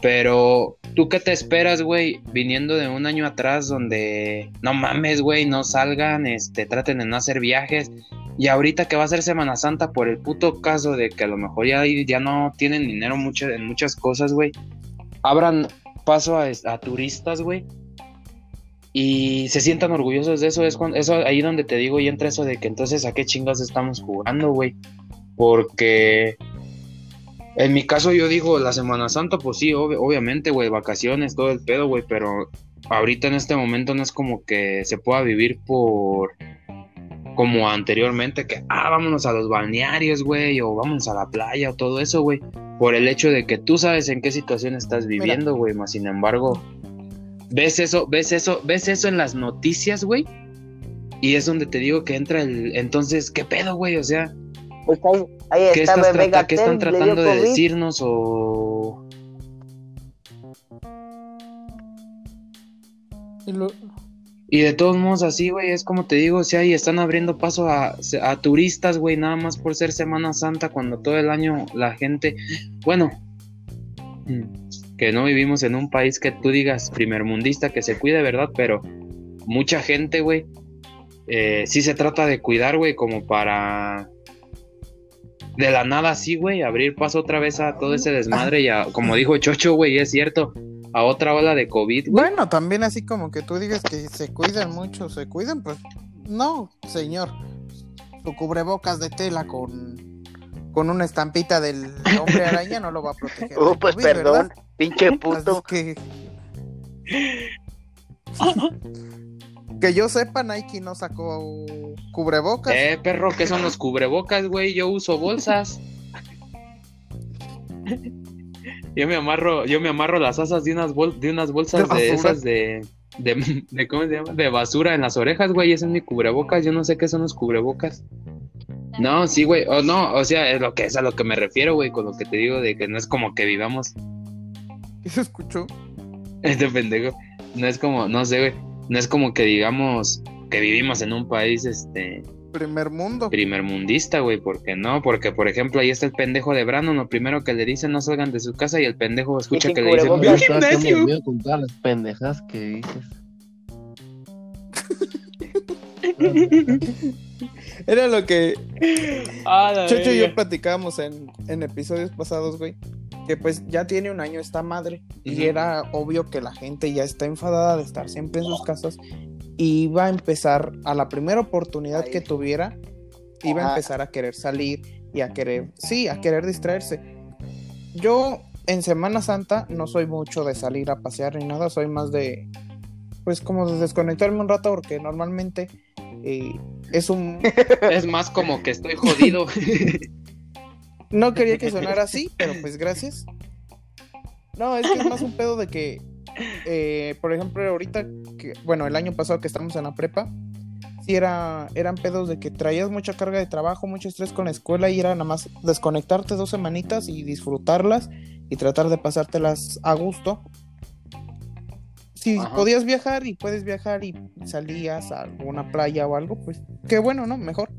Pero, ¿tú qué te esperas, güey, viniendo de un año atrás donde, no mames, güey, no salgan, este, traten de no hacer viajes, y ahorita que va a ser Semana Santa por el puto caso de que a lo mejor ya, ya no tienen dinero mucho, en muchas cosas, güey, abran paso a, a turistas, güey, y se sientan orgullosos de eso, es cuando, eso ahí donde te digo y entra eso de que entonces a qué chingas estamos jugando, güey. Porque en mi caso yo digo, la Semana Santa, pues sí, ob- obviamente, güey, vacaciones, todo el pedo, güey, pero ahorita en este momento no es como que se pueda vivir por como anteriormente, que, ah, vámonos a los balnearios, güey, o vámonos a la playa, o todo eso, güey, por el hecho de que tú sabes en qué situación estás viviendo, güey, más sin embargo, ves eso, ves eso, ves eso en las noticias, güey, Y es donde te digo que entra el. Entonces, ¿qué pedo, güey? O sea, Pues ahí, ahí ¿qué, está, estás bebé trata- ¿qué están tratando de decirnos? O. Y lo- Y de todos modos, así, güey, es como te digo, o sea, y están abriendo paso a, a turistas, güey, nada más por ser Semana Santa, cuando todo el año la gente, bueno, mm, que no vivimos en un país que tú digas primermundista, que se cuide, ¿verdad? Pero mucha gente, güey, eh, sí se trata de cuidar, güey, como para de la nada así, güey, abrir paso otra vez a todo ese desmadre y a, como dijo Chocho, güey, es cierto, a otra ola de COVID. Bueno, también así como que tú digas que se cuidan mucho, se cuidan, pues no, señor. Su cubrebocas de tela con, con una estampita del hombre araña no lo va a proteger. Uh, pues COVID, perdón, ¿verdad? pinche puto. que... que yo sepa, Nike no sacó cubrebocas. Eh, perro, ¿qué son los cubrebocas, güey? Yo uso bolsas. Yo me amarro, yo me amarro las asas de unas bol- de unas bolsas ¿De esas de, de, de- ¿cómo se llama? De basura en las orejas, güey. Ese es mi cubrebocas. Yo no sé qué son los cubrebocas. No, sí, güey. O no, o sea, es lo que es a lo que me refiero, güey, con lo que te digo de que no es como que vivamos ¿Qué se escuchó? este pendejo. No es como, no sé, güey. No es como que digamos que vivimos en un país, este, Primer mundo. primermundista, güey, porque no, porque por ejemplo ahí está el pendejo de Brandon, lo primero que le dicen no salgan de su casa y el pendejo escucha que le dicen cubrebocas. "Ve al Yo estaba haciendo gimnasio". el mío con todas las pendejas que dices. Era lo que Ah, y yo platicábamos en, en episodios pasados, güey. Que pues ya tiene un año esta madre. Y era obvio que la gente ya está enfadada de estar siempre en sus casas. Y iba a empezar, a la primera oportunidad Ahí. que tuviera, iba a empezar a querer salir y a querer, sí, a querer distraerse. Yo en Semana Santa no soy mucho de salir a pasear ni nada, soy más de, pues como de desconectarme un rato porque normalmente eh, es un, Es más como que estoy jodido. No quería que sonara así, pero pues gracias. No, es que es más un pedo de que, eh, por ejemplo, ahorita, que, bueno, el año pasado que estamos en la prepa, sí era, eran pedos de que traías mucha carga de trabajo, mucho estrés con la escuela y era nada más desconectarte dos semanitas y disfrutarlas y tratar de pasártelas a gusto. Si Ajá. podías viajar y puedes viajar y salías a alguna playa o algo, pues qué bueno, ¿no? Mejor.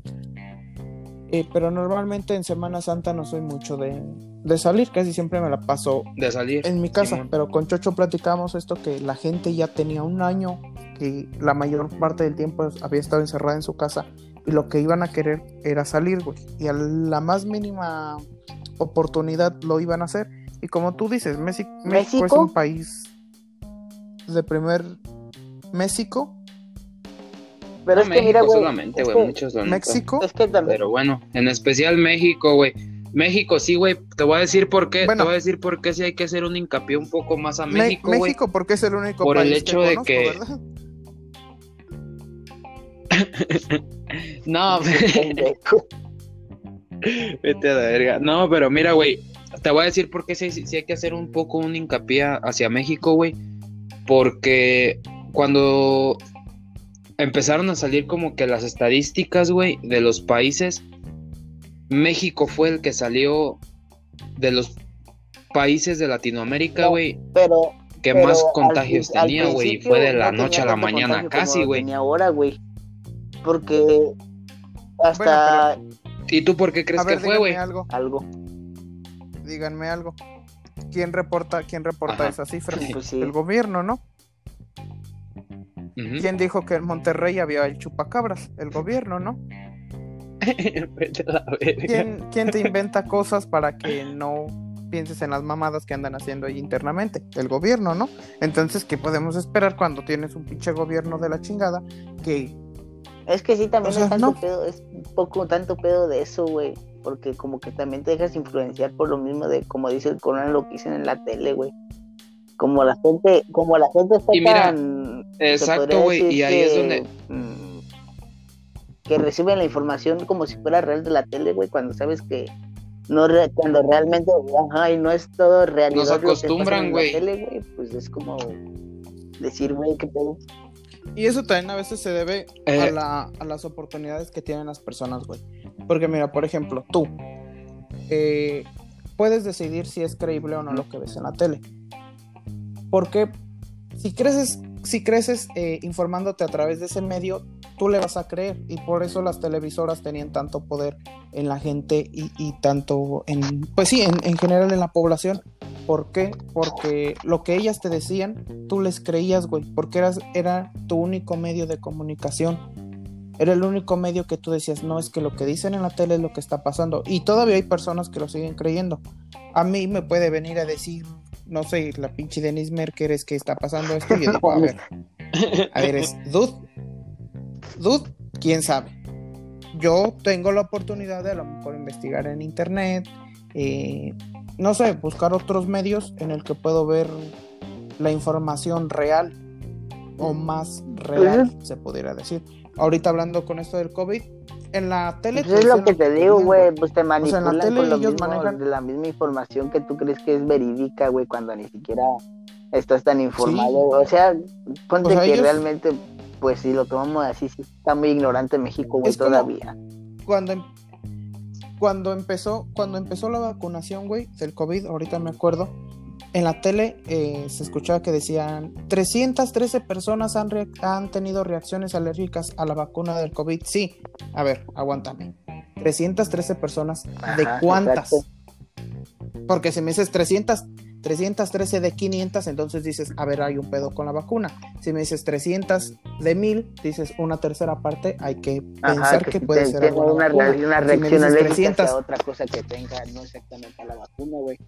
Eh, pero normalmente en Semana Santa no soy mucho de, de salir, casi siempre me la paso De salir. en mi casa, Simón. pero con Chocho platicamos esto que la gente ya tenía un año, que la mayor parte del tiempo había estado encerrada en su casa y lo que iban a querer era salir, güey. Y a la más mínima oportunidad lo iban a hacer. Y como tú dices, Messi- México, es ¿México? un país de primer México, Pero No, es que México mira, güey. solamente, es güey, que- muchos lo notan. México. Es que también. Pero bueno, en especial México, güey. México sí, güey. Te voy a decir por qué. Bueno. Te voy a decir por qué sí hay que hacer un hincapié un poco más a México, güey. México porque es el único Por el país hecho que de conozco, que- ¿verdad? No. Vete a la verga. No, pero mira, güey. Te voy a decir por qué sí, sí hay que hacer un poco un hincapié hacia México, güey. Porque cuando empezaron a salir como que las estadísticas, güey, de los países, México fue el que salió de los países de Latinoamérica, No, güey, Pero. que pero más contagios al tenía, güey. Y fue de la no noche a la mañana casi, güey. ahora, güey. Porque. Hasta ¿Y tú por qué crees A ver, que fue, güey? algo, algo. díganme algo. ¿Quién reporta, quién reporta Ajá. esas cifras? Pues sí. El gobierno, ¿no? ¿Quién dijo que en Monterrey había el chupacabras? El gobierno, ¿no? ¿Quién, quién te inventa cosas para que no pienses en las mamadas que andan haciendo ahí internamente? El gobierno, ¿no? Entonces, ¿qué podemos esperar cuando tienes un pinche gobierno de la chingada que Es que sí, también O sea, es tanto no. pedo, es un poco tanto pedo de eso, güey. Porque como que también te dejas influenciar por lo mismo de, como dice el coronel, lo que dicen en la tele, güey. Como la gente, como la gente está Y mira, tan... Exacto, güey. Y ahí es que, donde. mm, que reciben la información como si fuera real de la tele, güey, cuando sabes que no re- cuando realmente, ajá, y no es todo realidad. Nos que acostumbran, en la güey. tele, güey, pues es como decir, güey, qué pedo. Y eso también a veces se debe a, Eh. la- a las oportunidades que tienen las personas, güey. Porque mira, por ejemplo, tú eh, puedes decidir si es creíble o no lo que ves en la tele. Porque si creces, si creces eh, informándote a través de ese medio, tú le vas a creer. Y por eso las televisoras tenían tanto poder en la gente y, tanto en, pues sí, en, en general en la población. ¿Por qué? Porque lo que ellas te decían, tú les creías, güey, porque eras, era tu único medio de comunicación. Era el único medio que tú decías, no, es que lo que dicen en la tele es lo que está pasando. Y todavía hay personas que lo siguen creyendo. A mí me puede venir a decir, no sé, la pinche Denise Merker es que está pasando esto. Y yo digo, a ver, a ver, es Dude, Dude, quién sabe. Yo tengo la oportunidad de a lo mejor investigar en internet, eh, no sé, buscar otros medios en el que puedo ver la información real o más real, se pudiera decir. Ahorita hablando con esto del COVID, en la tele... Pues es lo que te digo, güey, pues te sea, en la manipulan tele con lo ellos mismo, manejan- de la misma información que tú crees que es verídica, güey, cuando ni siquiera estás tan informado. O sea, ponte O sea, que ellos- realmente, pues si lo tomamos así, sí está muy ignorante México, güey, todavía. cuando em- cuando empezó cuando empezó la vacunación, güey, del COVID, ahorita me acuerdo, en la tele eh, se escuchaba que decían 313 personas han, han tenido reacciones alérgicas a la vacuna del COVID. Sí, a ver, aguántame. 313 personas, ¿de Ajá, cuántas? exacto. Porque si me dices 300, 313 de 500, entonces dices, a ver, hay un pedo con la vacuna. Si me dices 300 de 1000, dices una tercera parte, hay que Ajá, pensar que, si puede te- ser algo una, una Si me reacción dices alérgica 300, hacia otra cosa que tenga, no exactamente a la vacuna, güey.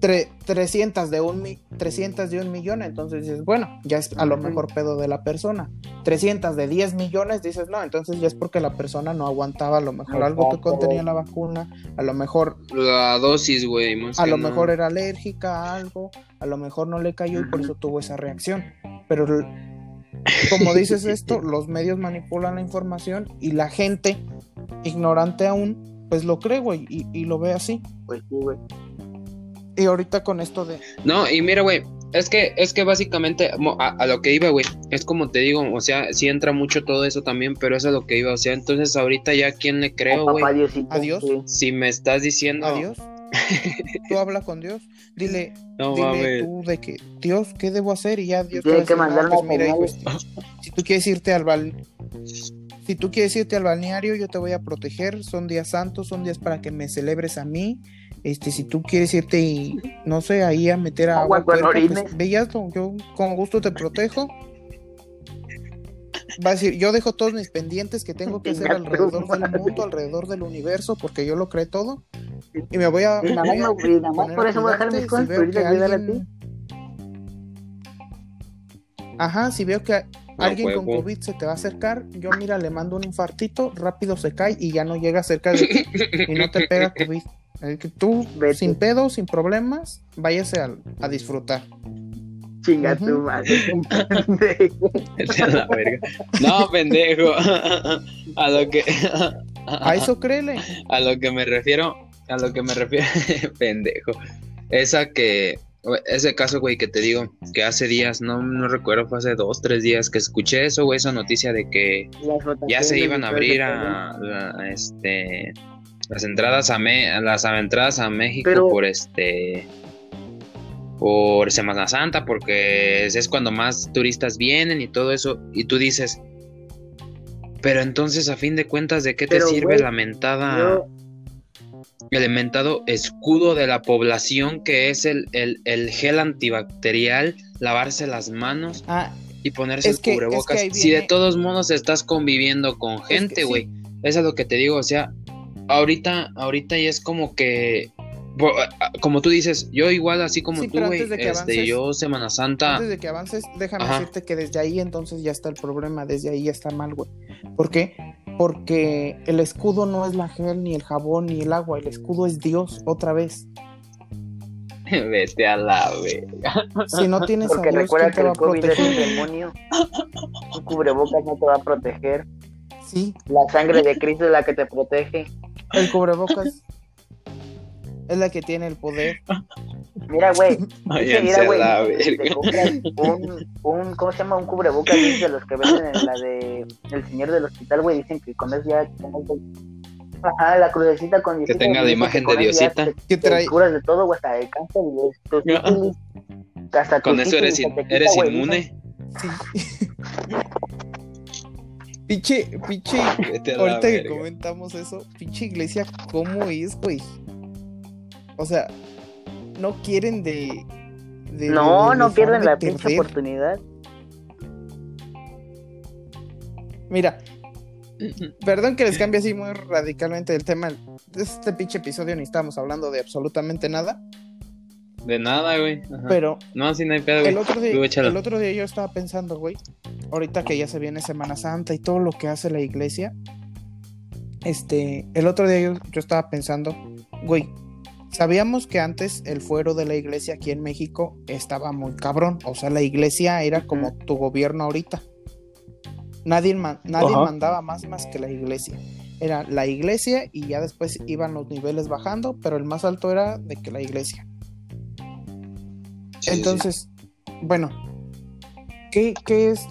Tre- 300 de un mi- 300 de un millón, entonces dices, bueno, ya es a lo mejor pedo de la persona. 300 de 10 millones, dices, no, entonces ya es porque la persona no aguantaba a lo mejor algo que contenía la vacuna, a lo mejor La dosis, güey. más a que lo mejor era alérgica a algo, a lo mejor no le cayó y por eso tuvo esa reacción. Pero como dices esto, los medios manipulan la información y la gente, ignorante aún, pues lo cree, güey, y, y lo ve así. Pues sí, güey. Y ahorita con esto de... No, y mira, güey, es que, es que básicamente mo- a, a lo que iba, güey, es como te digo, o sea, sí entra mucho todo eso también, pero es a lo que iba, o sea, entonces ahorita ya quién le creo, A papá güey. Adiós. Si me estás diciendo, Adiós. Tú habla con Dios. Dile, no dile mames, tú de que, Dios, ¿qué debo hacer? Y ya Dios Tiene te que va a decir, mandar "No, pues mira, hijo, señal". este, si tú quieres irte al bal... Si tú quieres irte al balneario, yo te voy a proteger. Son días santos, son días para que me celebres a mí. Este, si tú quieres irte y no sé, ahí a meter agua, Agua con puerca, pues, yo con gusto te protejo. Va a decir, yo dejo todos mis pendientes que tengo que hacer alrededor del mundo, alrededor del universo, porque yo lo creo todo. Y me voy a. Nada más, a por a eso voy a dejar mis cosas si a a ti. Ajá, si veo que Alguien con. COVID se te va a acercar, yo mira, le mando un infartito, rápido se cae y ya no llega cerca de ti y no te pega COVID. Que tú, Vete. sin pedo, sin problemas, váyase a, a disfrutar. Chinga tu madre. pendejo. No, pendejo. A lo que A eso créele. a lo que me refiero, a lo que me refiero, pendejo. Esa que ese caso, güey, que te digo, que hace días, no, no recuerdo, fue hace dos, tres días que escuché eso, güey, esa noticia de que ya se iban a abrir a, a, este las entradas a Me- las entradas a México Pero- por este por Semana Santa porque es, es cuando más turistas vienen y todo eso y tú dices pero entonces a fin de cuentas de qué te Pero, sirve la mentada Yo, el mentado escudo de la población que es el, el, el gel antibacterial lavarse las manos Ah, y ponerse el que- es cubrebocas. que Si de todos modos estás conviviendo con que gente, sí. güey. Eso es lo que te digo, o sea, ahorita, ahorita ya es como que, como tú dices, yo igual así como Sí, tú, güey, este, yo Semana Santa, antes de que avances, déjame Ajá. decirte que desde ahí entonces ya está el problema, desde ahí ya está mal, güey. ¿Por qué? Porque el escudo no es la gel, ni el jabón, ni el agua, el escudo es Dios, otra vez. vete a la verga. Si no tienes porque a Dios, recuerda ¿quién que el COVID es un demonio. Un cubrebocas no te va a proteger. Sí, La sangre de Cristo es la que te protege. el cubrebocas es la que tiene el poder. Mira, güey. Mira, a güey. Te compras un, un, ¿cómo se llama? Un cubrebocas de los que venden en la de El Señor del Hospital, güey. Dicen que con eso ya. Ajá, la crucecita con Que tenga la imagen de Diosita. te- ¿Qué te trae? curas de todo, güey, hasta de cáncer, güey. Sífilis, hasta Con eso eres, quita, eres inmune. Sí. pinche, pinche. Ahorita que comentamos eso, pinche iglesia, ¿cómo es, güey? O sea, no quieren de. de- No, de no pierden de la pinche oportunidad. Mira, perdón que les cambie así muy radicalmente el tema. De este pinche episodio ni estamos hablando de absolutamente nada. De nada, güey. Ajá. Pero No, sí, no hay pedo, el güey. otro, Tú día, el otro día yo estaba pensando, güey, ahorita que ya se viene Semana Santa y todo lo que hace la iglesia. Este, el otro día yo, yo estaba pensando, güey, sabíamos que antes el fuero de la iglesia aquí en México estaba muy cabrón. O sea, la iglesia era como tu gobierno ahorita. Nadie, man- nadie Ajá. mandaba más más que la iglesia. Era la iglesia y ya después iban los niveles bajando, pero el más alto era de que la iglesia. Sí, sí, sí. Entonces, bueno, ¿qué, qué es,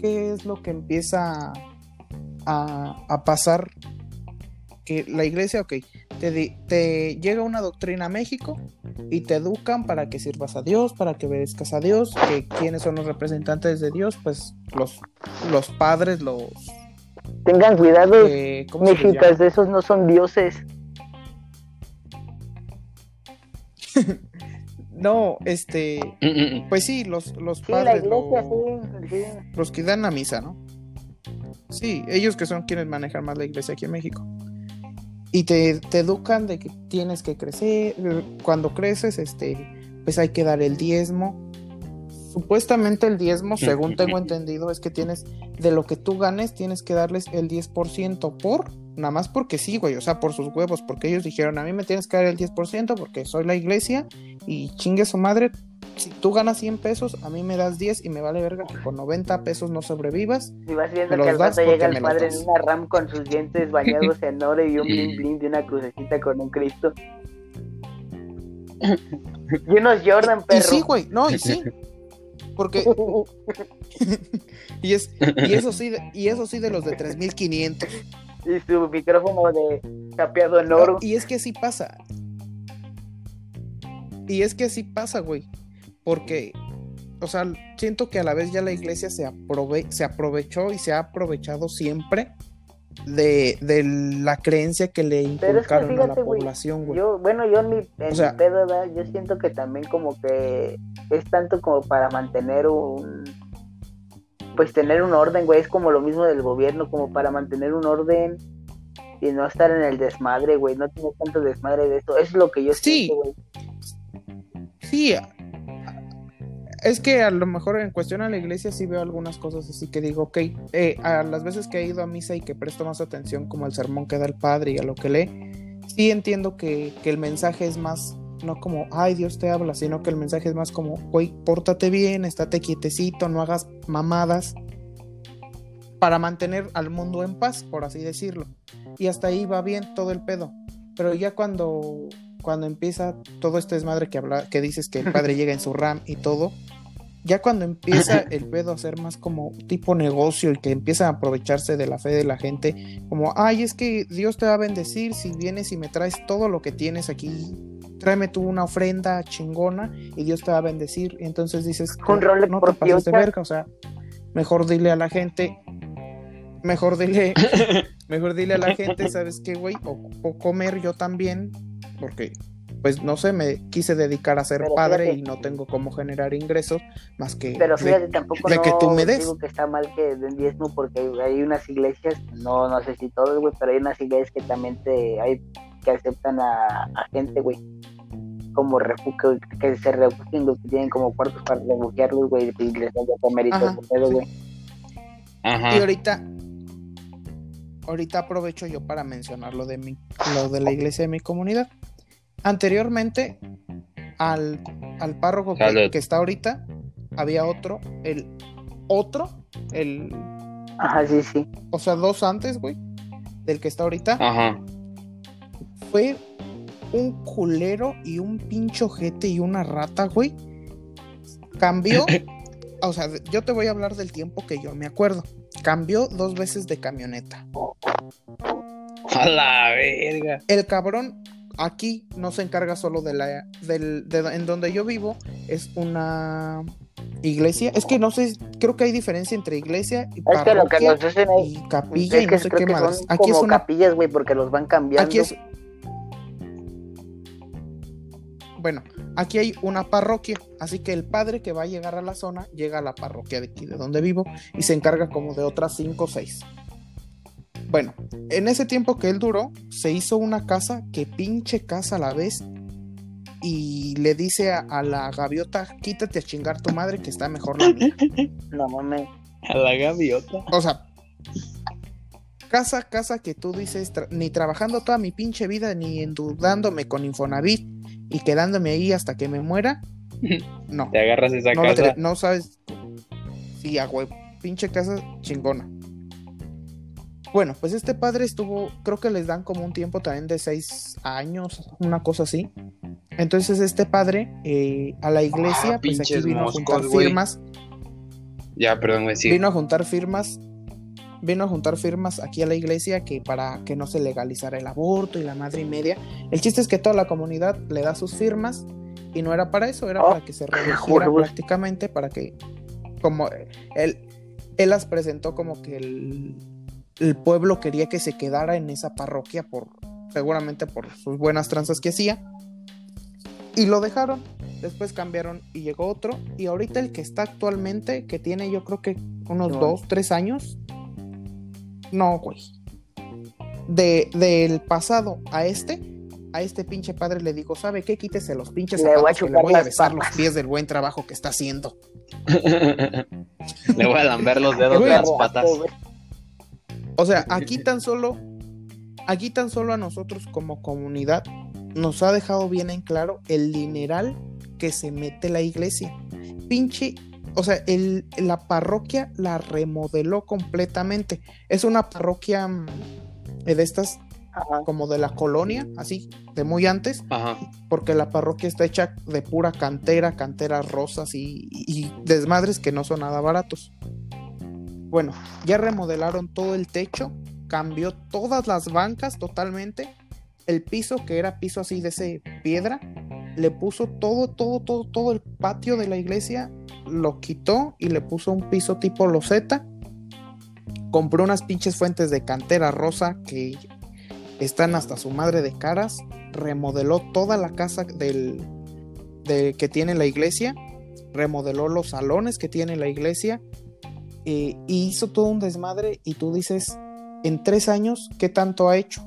¿qué es lo que empieza a, a pasar? Que la iglesia, ok, te, llega una doctrina a México y te educan para que sirvas a Dios, para que obedezcas a Dios, que quiénes son los representantes de Dios, pues los, los padres, los... Tengan cuidado, eh, mexicas, esos no son dioses. No, este, pues sí, los, los Sí, padres, iglesia, lo- sí, sí. los que dan la misa, ¿no? Sí, ellos que son quienes manejan más la iglesia aquí en México. Y te, te educan de que tienes que crecer, cuando creces, este, pues hay que dar el diezmo. Supuestamente el diezmo, según tengo entendido, es que tienes, de lo que tú ganes, tienes que darles el 10% por, nada más porque sí, güey, o sea, por sus huevos, porque ellos dijeron, a mí me tienes que dar el 10% porque soy la iglesia y chingue su madre, si tú ganas 100 pesos, a mí me das 10 y me vale verga que con 90 pesos no sobrevivas. Y vas viendo que al rato llega el padre en una ram con sus dientes bañados en oro y un blin blin de una crucecita con un Cristo. Y unos Jordan, Y perro. sí, güey, no, y sí. Porque, y, es, y eso sí, y eso sí de los de 3500. y su micrófono de capeado en oro. Y es que sí pasa. Y es que sí pasa, güey. Porque, o sea, siento que a la vez ya la iglesia se, aprove se aprovechó y se ha aprovechado siempre de, de la creencia que le Pero es que inculcaron a la población, güey. Yo, bueno, yo en mi, en O sea- mi pedo, ¿verdad? yo siento que también como que es tanto como para mantener un, pues tener un orden, güey, es como lo mismo del gobierno, como para mantener un orden y no estar en el desmadre, güey, no tener tanto desmadre de eso, es lo que yo Sí. siento, güey. Sí, es que a lo mejor en cuestión a la iglesia sí veo algunas cosas así que digo, ok, eh, a las veces que he ido a misa y que presto más atención como al sermón que da el padre y a lo que lee, sí entiendo que, que el mensaje es más, no como, ay, Dios te habla, sino que el mensaje es más como, güey, pórtate bien, estate quietecito, no hagas mamadas para mantener al mundo en paz, por así decirlo. Y hasta ahí va bien todo el pedo. Pero ya cuando cuando empieza todo este desmadre que habla, que dices que el padre llega en su RAM y todo, ya cuando empieza el pedo a ser más como tipo negocio y que empieza a aprovecharse de la fe de la gente, como, ay, es que Dios te va a bendecir si vienes y me traes todo lo que tienes aquí, tráeme tú una ofrenda chingona y Dios te va a bendecir. Y entonces dices, Rolex no por te pases de verga, o sea, mejor dile a la gente, mejor dile, mejor dile a la gente, ¿sabes qué, güey? Ocupo comer yo también, porque, pues, no sé, me quise dedicar a ser Pero padre fíjate. y no tengo cómo generar ingresos más que Pero de- fíjate, tampoco de no que tú me des. digo que está mal que den diezmo porque hay unas iglesias, no no sé si todos, güey, pero hay unas iglesias que también te hay que aceptan a, a gente, güey, como refugio, que se refugian, que tienen como cuartos para refugiarlos, güey, y les dan comer y todo güey. Ajá. Y ahorita, ahorita aprovecho yo para mencionar lo de mi, lo de la iglesia de mi comunidad. Anteriormente, al, al párroco que, está ahorita, había otro, el otro, el, Ajá, sí, sí. o sea, dos antes, güey, del que está ahorita, Ajá. fue un culero y un pincho jete y una rata, güey. Cambió, o sea, yo te voy a hablar del tiempo que yo me acuerdo. Cambió dos veces de camioneta. A la verga. El cabrón aquí no se encarga solo de la del de, en donde yo vivo es una iglesia. Es que no sé, creo que hay diferencia entre iglesia y Es que lo que parroquia nos hacen ahí. y capilla Es y no sé creo qué que más. son Aquí es como una capillas, güey, porque los van cambiando. Aquí es. Bueno, aquí hay una parroquia, así que el padre que va a llegar a la zona llega a la parroquia de aquí, de donde vivo, y se encarga como de otras cinco o seis. Bueno, en ese tiempo que él duró, se hizo una casa que pinche casa a la vez, y le dice a, a la gaviota: quítate a chingar tu madre, que está mejor la mía. No mames. A la gaviota. O sea, casa, casa que tú dices, tra- ni trabajando toda mi pinche vida, ni endeudándome con Infonavit y quedándome ahí hasta que me muera. No, Te agarras esa no, casa. no sabes. Sí, a huevo. Pinche casa chingona. Bueno, pues este padre estuvo, creo que les dan como un tiempo también de seis años, una cosa así. Entonces este padre eh, a la iglesia, Ah, pues aquí vino a juntar firmas Ya, perdón, güey, sí. vino a juntar firmas vino a juntar firmas aquí a la iglesia que para que no se legalizara el aborto y la madre y media el chiste es que toda la comunidad le da sus firmas y no era para eso era Oh, para que se güey. prácticamente para que como él él las presentó como que el, el pueblo quería que se quedara en esa parroquia por seguramente por sus buenas tranzas que hacía y lo dejaron después cambiaron y llegó otro y ahorita el que está actualmente que tiene yo creo que unos No. dos tres años no güey de del pasado a este a este pinche padre le digo sabe qué quítese los pinches Le voy a que le voy a besar los patas". pies del buen trabajo que está haciendo Le voy a lamber los dedos de las patas. O sea, aquí tan solo, aquí tan solo a nosotros como comunidad nos ha dejado bien en claro el dineral que se mete la iglesia. Pinche, o sea, el, la parroquia la remodeló completamente. Es una parroquia mm, de estas Ajá. como de la colonia, así, de muy antes, Ajá. porque la parroquia está hecha de pura cantera, canteras rosas y, y desmadres que no son nada baratos. Bueno, ya remodelaron todo el techo, cambió todas las bancas totalmente, el piso que era piso así de ese piedra, le puso todo, todo, todo, todo el patio de la iglesia, lo quitó y le puso un piso tipo loseta. Compró unas pinches fuentes de cantera rosa que están hasta su madre de caras, remodeló toda la casa del, de, que tiene la iglesia, remodeló los salones que tiene la iglesia eh, y hizo todo un desmadre y tú dices, en tres años, ¿qué tanto ha hecho?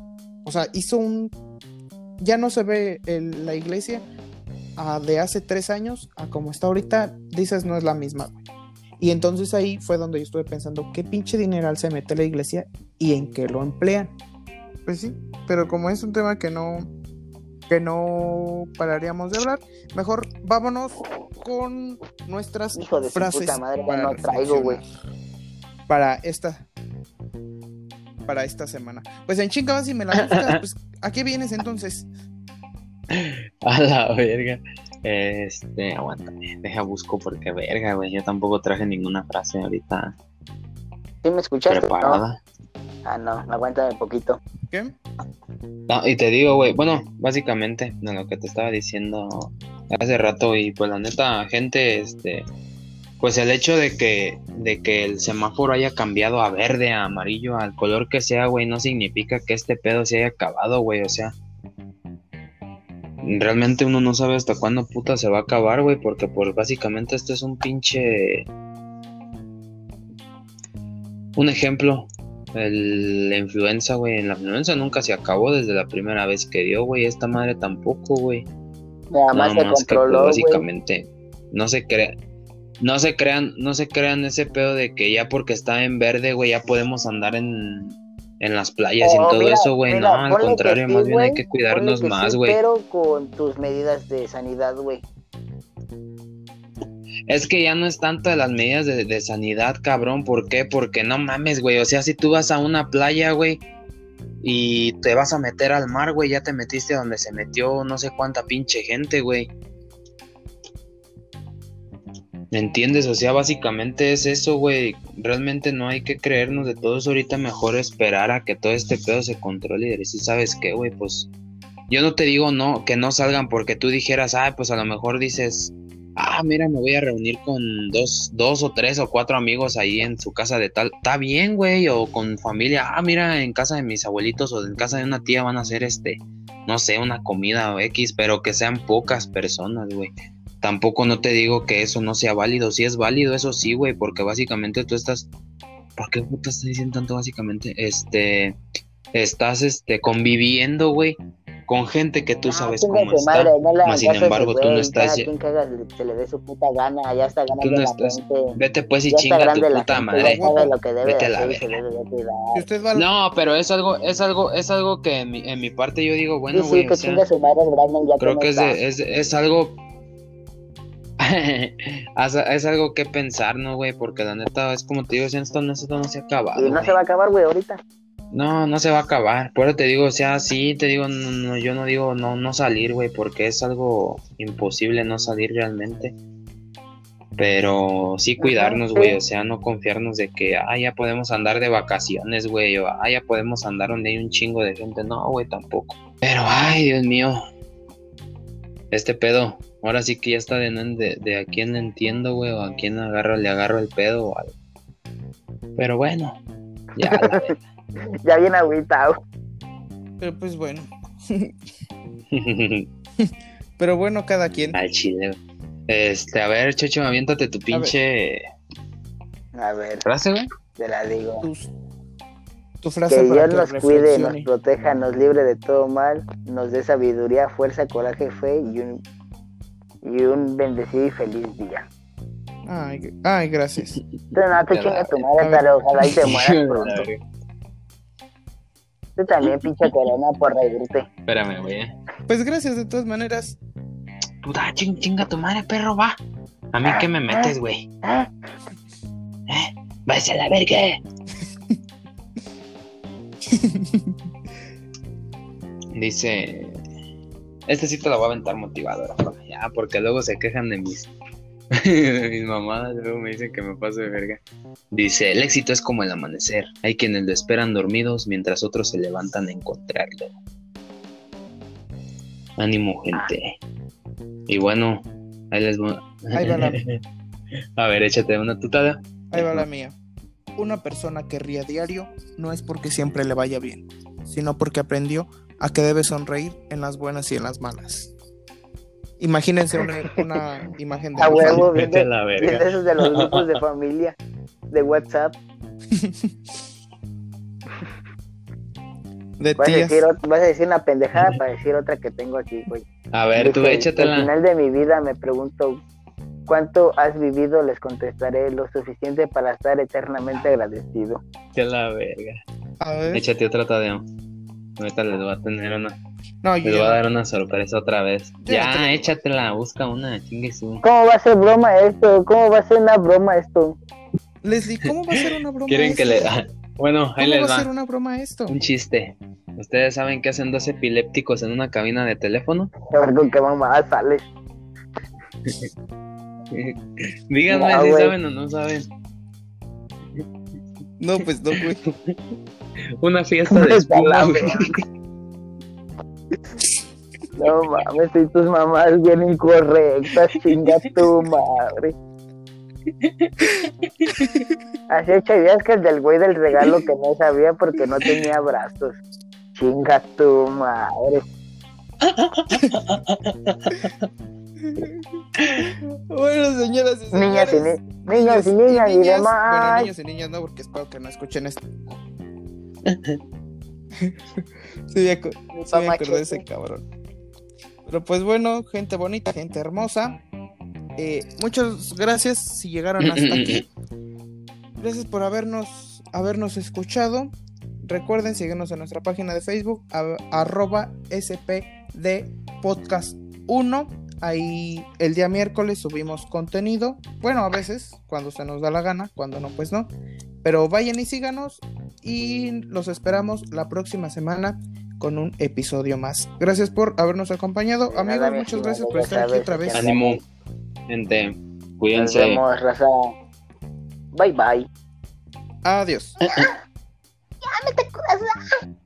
O sea, hizo un... Ya no se ve el- la iglesia ah, de hace tres años a como está ahorita, dices, no es la misma. Y entonces ahí fue donde yo estuve pensando, ¿qué pinche dineral se mete la iglesia y en qué lo emplean? Pues sí, pero como es un tema que no que no pararíamos de hablar, mejor vámonos con nuestras Hijo de su frases puta madre, para no traigo, güey. Para esta para esta semana. Pues en chinga vas y me la buscas, pues ¿a qué vienes entonces? A la verga. Este, aguántame. Deja busco porque verga, güey. Yo tampoco traje ninguna frase ahorita ¿Sí me escuchaste? No. preparada. Ah, no, aguántame un poquito. ¿Qué? No, y te digo, güey, bueno, básicamente, de lo que te estaba diciendo hace rato, y pues la neta, gente, este, pues el hecho de que, de que el semáforo haya cambiado a verde, a amarillo, al color que sea, güey, no significa que este pedo se haya acabado, güey, o sea, realmente uno no sabe hasta cuándo puta se va a acabar, güey, porque pues básicamente esto es un pinche, un ejemplo, el- la influenza, güey. La influenza nunca se acabó desde la primera vez que dio, güey. Esta madre tampoco, güey. Nada más Nada se que pues, básicamente no se crea, no se crean, no se crean ese pedo de que ya porque está en verde, güey, ya podemos andar en, en las playas y en Oh, todo mira, eso, güey. No, al contrario, sí, más bien hay que cuidarnos que más, sí, güey. Pero con tus medidas de sanidad, güey. Es que ya no es tanto de las medidas de, de sanidad, cabrón. ¿Por qué? Porque no mames, güey. O sea, si tú vas a una playa, güey, y te vas a meter al mar, güey, ya te metiste donde se metió no sé cuánta pinche gente, güey. ¿Me entiendes? O sea, básicamente es eso, güey. Realmente no hay que creernos de todo eso. Ahorita mejor esperar a que todo este pedo se controle y decir, ¿sabes qué, güey? Pues yo no te digo no, que no salgan porque tú dijeras, ah, pues a lo mejor dices, ah, mira, me voy a reunir con dos, dos o tres o cuatro amigos ahí en su casa de tal. Está bien, güey, o con familia, ah, mira, en casa de mis abuelitos o en casa de una tía van a hacer este, no sé, una comida o X, pero que sean pocas personas, güey tampoco no te digo que eso no sea válido. Si es válido, eso sí, güey, porque básicamente tú estás. ¿Por qué puta estás diciendo tanto básicamente? Este. Estás este, conviviendo, güey, con gente que tú No, sabes chinga cómo tu está. madre, no le mas, sin embargo, tú no estás. Quien haga, se le dé su puta gana, ya está Tú ganando no la estás. gente. Vete pues y chinga tu la puta madre. Vete a la verga. No, pero es algo, es algo, es algo que en mi, en mi parte yo digo, bueno, sí, güey, sí, que o sea, chinga su madre Brandon ya creo no que es, de- es, es algo es, algo que pensar, ¿no, güey? Porque la neta, es como te digo, si esto, no- esto no se ha acabado. Y no güey. se va a acabar, güey, ahorita. No, no se va a acabar. Por eso te digo, o sea, sí, te digo, no, no, yo no digo no, no salir, güey, porque es algo imposible no salir realmente. Pero sí cuidarnos, güey, o sea, no confiarnos de que, ah, ya podemos andar de vacaciones, güey, o ah, ya podemos andar donde hay un chingo de gente. No, güey, tampoco. Pero, ay, Dios mío. Este pedo, ahora sí que ya está de, de, de a quién entiendo, güey, o a quién agarro, le agarro el pedo o algo. Pero bueno, ya, la. Ya bien agüitado. Pero pues bueno. Pero bueno, cada quien. Al chile. Este, a ver, Chocho, aviéntate tu pinche A ver, frase, güey. te la digo. tus- tu frase Que Dios nos cuide, nos proteja, nos libre de todo mal, nos dé sabiduría, fuerza, coraje, fe y un, y un bendecido y feliz día. Ay, gracias. No, tú Ya chinga la- tu madre, pero ojalá y te mueras pronto. Tú también, pinche corona, por reírte. Espérame, güey. Pues gracias de todas maneras. Puta, ching, chinga tu madre, perro, va. A mí que me metes, güey. ¿Eh? Váyase a la verga. Dice. Este sí te lo voy a aventar motivadora, ya, porque luego se quejan de mis. de mis mamadas, luego me dicen que me paso de verga. Dice: El éxito es como el amanecer. Hay quienes lo esperan dormidos mientras otros se levantan a encontrarlo. Ánimo, gente. Y bueno, ahí les voy. Ahí va la- A ver, échate una tutada. Ahí va la mía. Una persona que ríe a diario no es porque siempre le vaya bien, sino porque aprendió a que debe sonreír en las buenas y en las malas. Imagínense una, una imagen de A huevo, la verga. esos de los grupos de familia de WhatsApp. de Vas a, decir, ot- vas a decir una pendejada para decir otra que tengo aquí, güey. A ver, tú Dice, Al échatela. final de mi vida me pregunto, ¿cuánto has vivido? Les contestaré lo suficiente para estar eternamente agradecido. A la verga. A ver. Échate otra Tadeo. Ahorita les voy a tener una. No, yo Les voy a dar una sorpresa otra vez. Yo ya échatela, busca una, chingue su. ¿Cómo va a ser broma esto? ¿Cómo va a ser una broma esto? Leslie, ¿cómo va a ser una broma ¿Quieren que esto? le.? Bueno, ahí ¿Cómo les va a ser una broma esto? Un chiste. ¿Ustedes saben qué hacen dos epilépticos en una cabina de teléfono? A ver con qué mamá sales. Díganme No, si saben o no saben. No, pues no, güey. Una fiesta de güey. No mames, y tus mamás bien incorrectas, chinga tu madre. Así hecho ideas que el del güey del regalo que no sabía porque no tenía brazos. Chinga tu madre. Bueno, señoras y Niñas y, señores. ni- niños y niñas y Bueno, demás. niños y niñas no, porque espero que no escuchen esto. Sí, me, me acordé de ese cabrón. Pero pues bueno, gente bonita, gente hermosa. eh, muchas gracias si llegaron hasta aquí. Gracias por habernos, habernos escuchado. Recuerden seguirnos en nuestra página de Facebook, a- arroba SPD Podcast 1. Ahí el día miércoles subimos contenido. Bueno, a veces, cuando se nos da la gana, cuando no, pues no. Pero vayan y síganos. Y los esperamos la próxima semana con un episodio más. Gracias por habernos acompañado. De Amigos, nada, muchas gracias por ya estar aquí otra vez. ya Ánimo, gente. Nos Cuídense. vemos, raza. Bye bye. Adiós. ¡Me te cuidas!